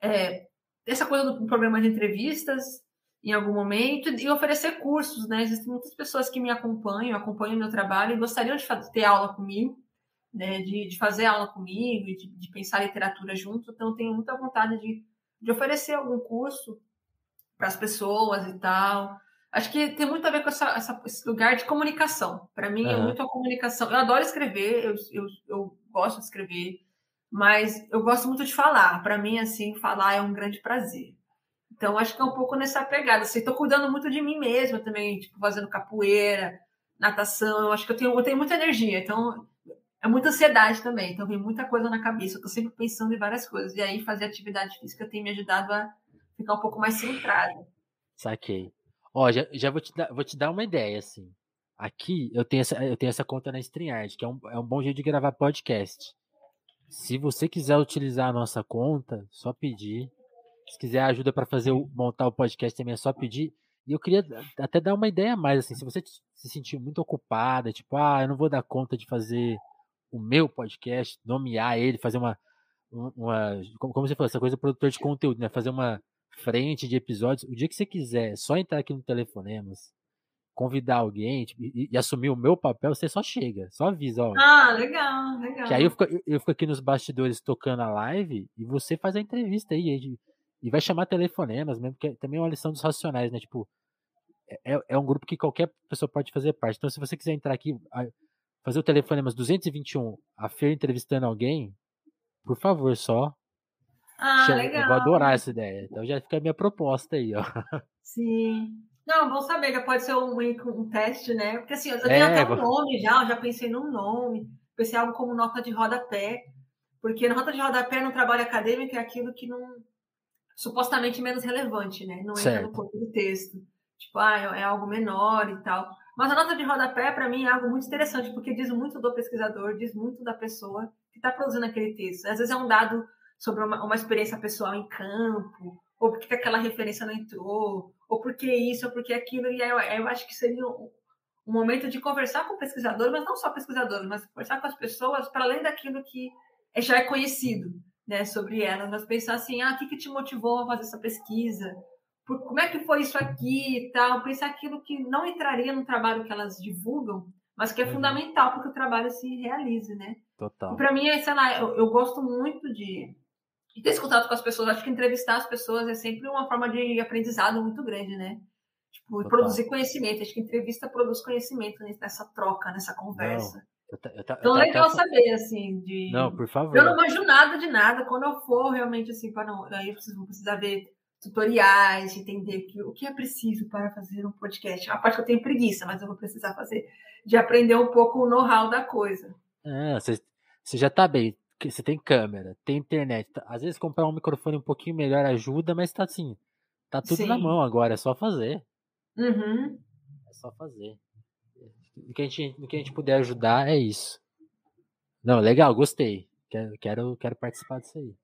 É, essa coisa do programa de entrevistas, em algum momento e oferecer cursos, né? Existem muitas pessoas que me acompanham, acompanham o meu trabalho e gostariam de ter aula comigo, né? De, de fazer aula comigo e de, de, pensar literatura junto. Então, tenho muita vontade de, de oferecer algum curso para as pessoas e tal. Acho que tem muito a ver com essa, essa esse lugar de comunicação. Para mim, uhum. é muito a comunicação. Eu adoro escrever, eu, eu, eu gosto de escrever, mas eu gosto muito de falar. Para mim, assim, falar é um grande prazer. Então, acho que é um pouco nessa pegada. Assim, tô cuidando muito de mim mesma também, tipo, fazendo capoeira, natação. Eu acho que eu tenho, eu tenho muita energia. Então, é muita ansiedade também. Então, vem muita coisa na cabeça. Eu sempre pensando em várias coisas. E aí, fazer atividade física tem me ajudado a ficar um pouco mais centrada. Saquei. Ó, já, já vou, te dar, vou te dar uma ideia, assim. Aqui, eu tenho essa, eu tenho essa conta na StreamYard, que é um, é um bom jeito de gravar podcast. Se você quiser utilizar a nossa conta, só pedir se quiser ajuda para fazer o, montar o podcast também é só pedir. E eu queria até dar uma ideia a mais, assim, se você se sentir muito ocupada, tipo, ah, eu não vou dar conta de fazer o meu podcast, nomear ele, fazer uma, uma como, você falou, essa coisa produtor de conteúdo, né? Fazer uma frente de episódios. O dia que você quiser, só entrar aqui no Telefonemas, convidar alguém tipo, e, e, assumir o meu papel, você só chega, só avisa, ó. Ah, legal, legal. Que aí eu fico, eu, eu fico aqui nos bastidores tocando a live e você faz a entrevista aí. aí e vai chamar telefonemas mesmo, que também é uma lição dos racionais, né? Tipo, é, é, é um grupo que qualquer pessoa pode fazer parte. Então, se você quiser entrar aqui, fazer o telefonemas 221, a Fer entrevistando alguém, por favor, só. Ah, legal. Eu vou adorar essa ideia. Então já fica a minha proposta aí, ó. Sim. Não, bom saber que pode ser um, um teste, né? Porque assim, eu tenho é, até um nome já, eu já pensei num nome, pensei algo como nota de rodapé, porque nota de rodapé no trabalho acadêmico é aquilo que não, supostamente menos relevante, né? Não certo. entra no corpo do texto. Tipo, ah, é, é algo menor e tal. Mas a nota de rodapé, para mim, é algo muito interessante, porque diz muito do pesquisador, diz muito da pessoa que está produzindo aquele texto. Às vezes é um dado sobre uma, uma experiência pessoal em campo, ou porque aquela referência não entrou, ou porque isso, ou porque aquilo. E aí eu, eu acho que seria um, um momento de conversar com pesquisadores, mas não só pesquisadores, mas conversar com as pessoas para além daquilo que já é conhecido né, sobre elas, mas pensar assim, ah, o que, que te motivou a fazer essa pesquisa? Por, como é que foi isso aqui e tal? Pensar aquilo que não entraria no trabalho que elas divulgam, mas que é uhum. fundamental para que o trabalho se realize, né? Total. Para mim, sei lá, eu, eu gosto muito de, de ter esse contato com as pessoas. Acho que entrevistar as pessoas é sempre uma forma de aprendizado muito grande, né? Tipo, produzir conhecimento. Acho que entrevista produz conhecimento nessa troca, nessa conversa. Não. Eu tá, eu tá, então, eu legal saber, assim, de. Não, por favor. Eu não manjo nada de nada. Quando eu for realmente, assim, para não. Aí eu preciso, vou precisar ver tutoriais, entender que, o que é preciso para fazer um podcast. É uma parte que eu tenho preguiça, mas eu vou precisar fazer, de aprender um pouco o know-how da coisa. Ah, você, você já tá bem. Você tem câmera, tem internet. Tá, às vezes comprar um microfone um pouquinho melhor ajuda, mas tá assim. Tá tudo Sim. na mão agora, é só fazer. Uhum. É só fazer. No que, a gente, no que a gente puder ajudar, é isso. Não, legal, gostei. Quero, quero, quero participar disso aí.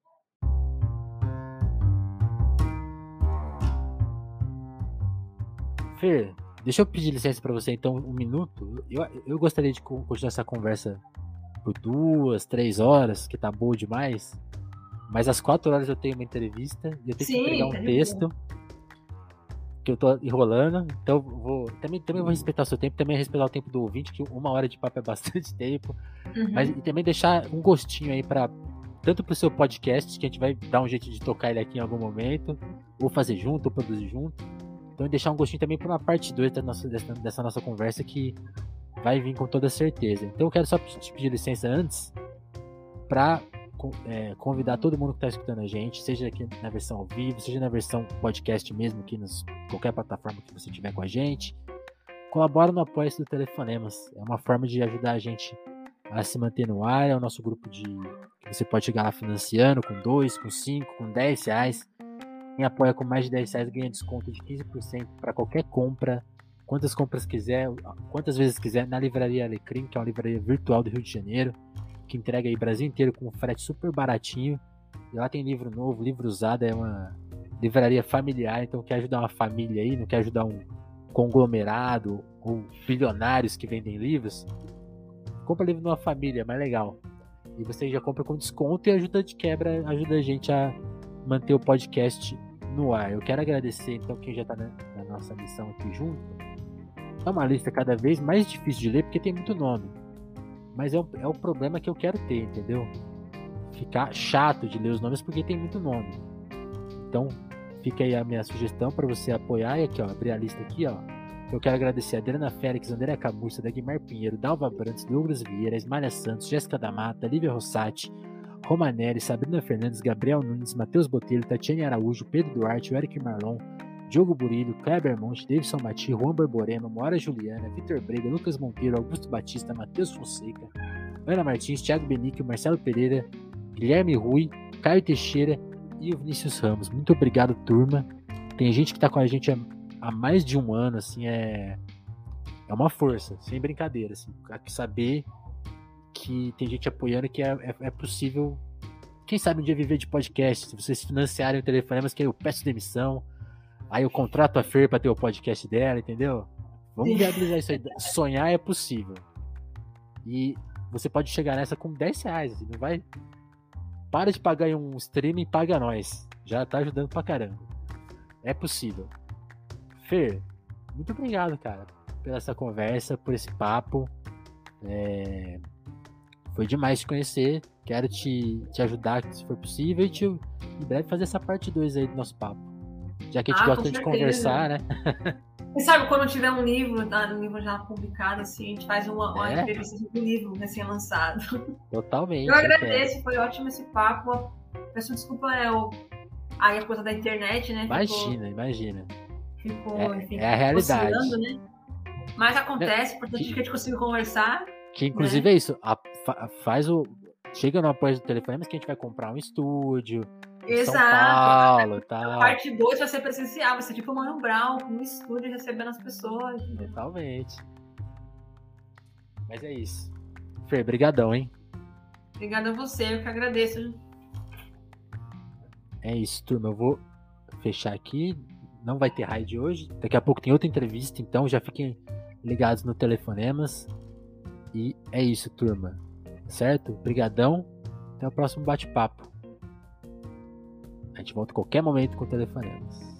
Fer, deixa eu pedir licença para você então um minuto. Eu, eu gostaria de continuar essa conversa por duas, três horas, que tá boa demais. Mas às quatro horas eu tenho uma entrevista e eu tenho Sim, que entregar um tá texto que eu tô enrolando. Então vou também, também vou respeitar o seu tempo, também respeitar o tempo do ouvinte, que uma hora de papo é [laughs] bastante tempo. Uhum. Mas e também deixar um gostinho aí para tanto pro seu podcast, que a gente vai dar um jeito de tocar ele aqui em algum momento, ou fazer junto, ou produzir junto. Então deixar um gostinho também para uma parte 2 dessa, dessa nossa conversa que vai vir com toda certeza. Então eu quero só te pedir licença antes para é, convidar todo mundo que está escutando a gente, seja aqui na versão ao vivo, seja na versão podcast mesmo, aqui nos qualquer plataforma que você tiver com a gente. Colabora no apoio do Telefonemas. É uma forma de ajudar a gente a se manter no ar. É o nosso grupo de que você pode chegar lá financiando com 2, com 5, com 10 reais. Quem apoia com mais de 10 reais ganha desconto de 15% para qualquer compra quantas compras quiser, quantas vezes quiser, na Livraria Alecrim, que é uma livraria virtual do Rio de Janeiro, que entrega aí o Brasil inteiro com um frete super baratinho. E lá tem livro novo, livro usado, é uma livraria familiar, então quer ajudar uma família aí, não quer ajudar um conglomerado ou bilionários que vendem livros, compra livro numa família, é mais legal. E você já compra com desconto e ajuda de quebra, ajuda a gente a manter o podcast no ar. Eu quero agradecer então quem já está na, na nossa missão aqui junto é uma lista cada vez mais difícil de ler porque tem muito nome. Mas é o, é problema que eu quero ter, entendeu? Ficar chato de ler os nomes porque tem muito nome. Então, fica aí a minha sugestão para você apoiar. E aqui, ó, abrir a lista aqui, ó. Eu quero agradecer a Adriana Félix, André Camurça, Dagmar Pinheiro, Dalva Brandes, Douglas Vieira, Ismália Santos, Jéssica da Mata, Lívia Rossati, Romanelli, Sabrina Fernandes, Gabriel Nunes, Matheus Botelho, Tatiane Araújo, Pedro Duarte, Eric Marlon, Diogo Burilho, Kleber Monte, Davidson Mati, Juan Borborema, Mora Juliana, Vitor Brega, Lucas Monteiro, Augusto Batista, Matheus Fonseca, Ana Martins, Thiago Benício, Marcelo Pereira, Guilherme Rui, Caio Teixeira e o Vinícius Ramos. Muito obrigado, turma. Tem gente que está com a gente há, mais de um ano, assim, é, é uma força, sem brincadeira, assim, saber que tem gente apoiando que é, é, é possível, quem sabe um dia viver de podcast, se vocês financiarem o Telefonemas, que eu peço demissão, Aí eu contrato a Fer pra ter o podcast dela, entendeu? Vamos viabilizar isso aí. Sonhar é possível. E você pode chegar nessa com 10 reais. Assim, não vai. Para de pagar um streaming e paga nós. Já tá ajudando pra caramba. É possível. Fer, muito obrigado, cara, pela essa conversa, por esse papo. É... Foi demais te conhecer. Quero te, te ajudar se for possível e te, em breve fazer essa parte 2 aí do nosso papo. Já que a gente ah, gosta de conversar, né? [laughs] Quem sabe quando tiver um livro, tá, um livro já publicado, assim, a gente faz uma, uma é? entrevista do livro recém-lançado. Totalmente. Eu agradeço, foi ótimo esse papo. Peço desculpa, é o, aí a coisa da internet, né? Imagina, ficou, imagina. Ficou, é, enfim, é a realidade. Né? Mas acontece, importante que, a gente consiga conversar. Que inclusive né? é isso, a, faz o. Chega no apoio do telefone, mas que a gente vai comprar um estúdio, Exato. São Paulo, tá. Parte 2 vai ser presencial, vai ser tipo o Mano Brown, um estúdio recebendo as pessoas. Totalmente. Mas é isso. Fer, brigadão, hein? Obrigada a você, eu que agradeço. É isso, turma. Eu vou fechar aqui. Não vai ter raid hoje. Daqui a pouco tem outra entrevista, então já fiquem ligados no Telefonemas. E é isso, turma. Certo? Brigadão. Até o próximo bate-papo. Gente volta a qualquer momento com Telefonemas.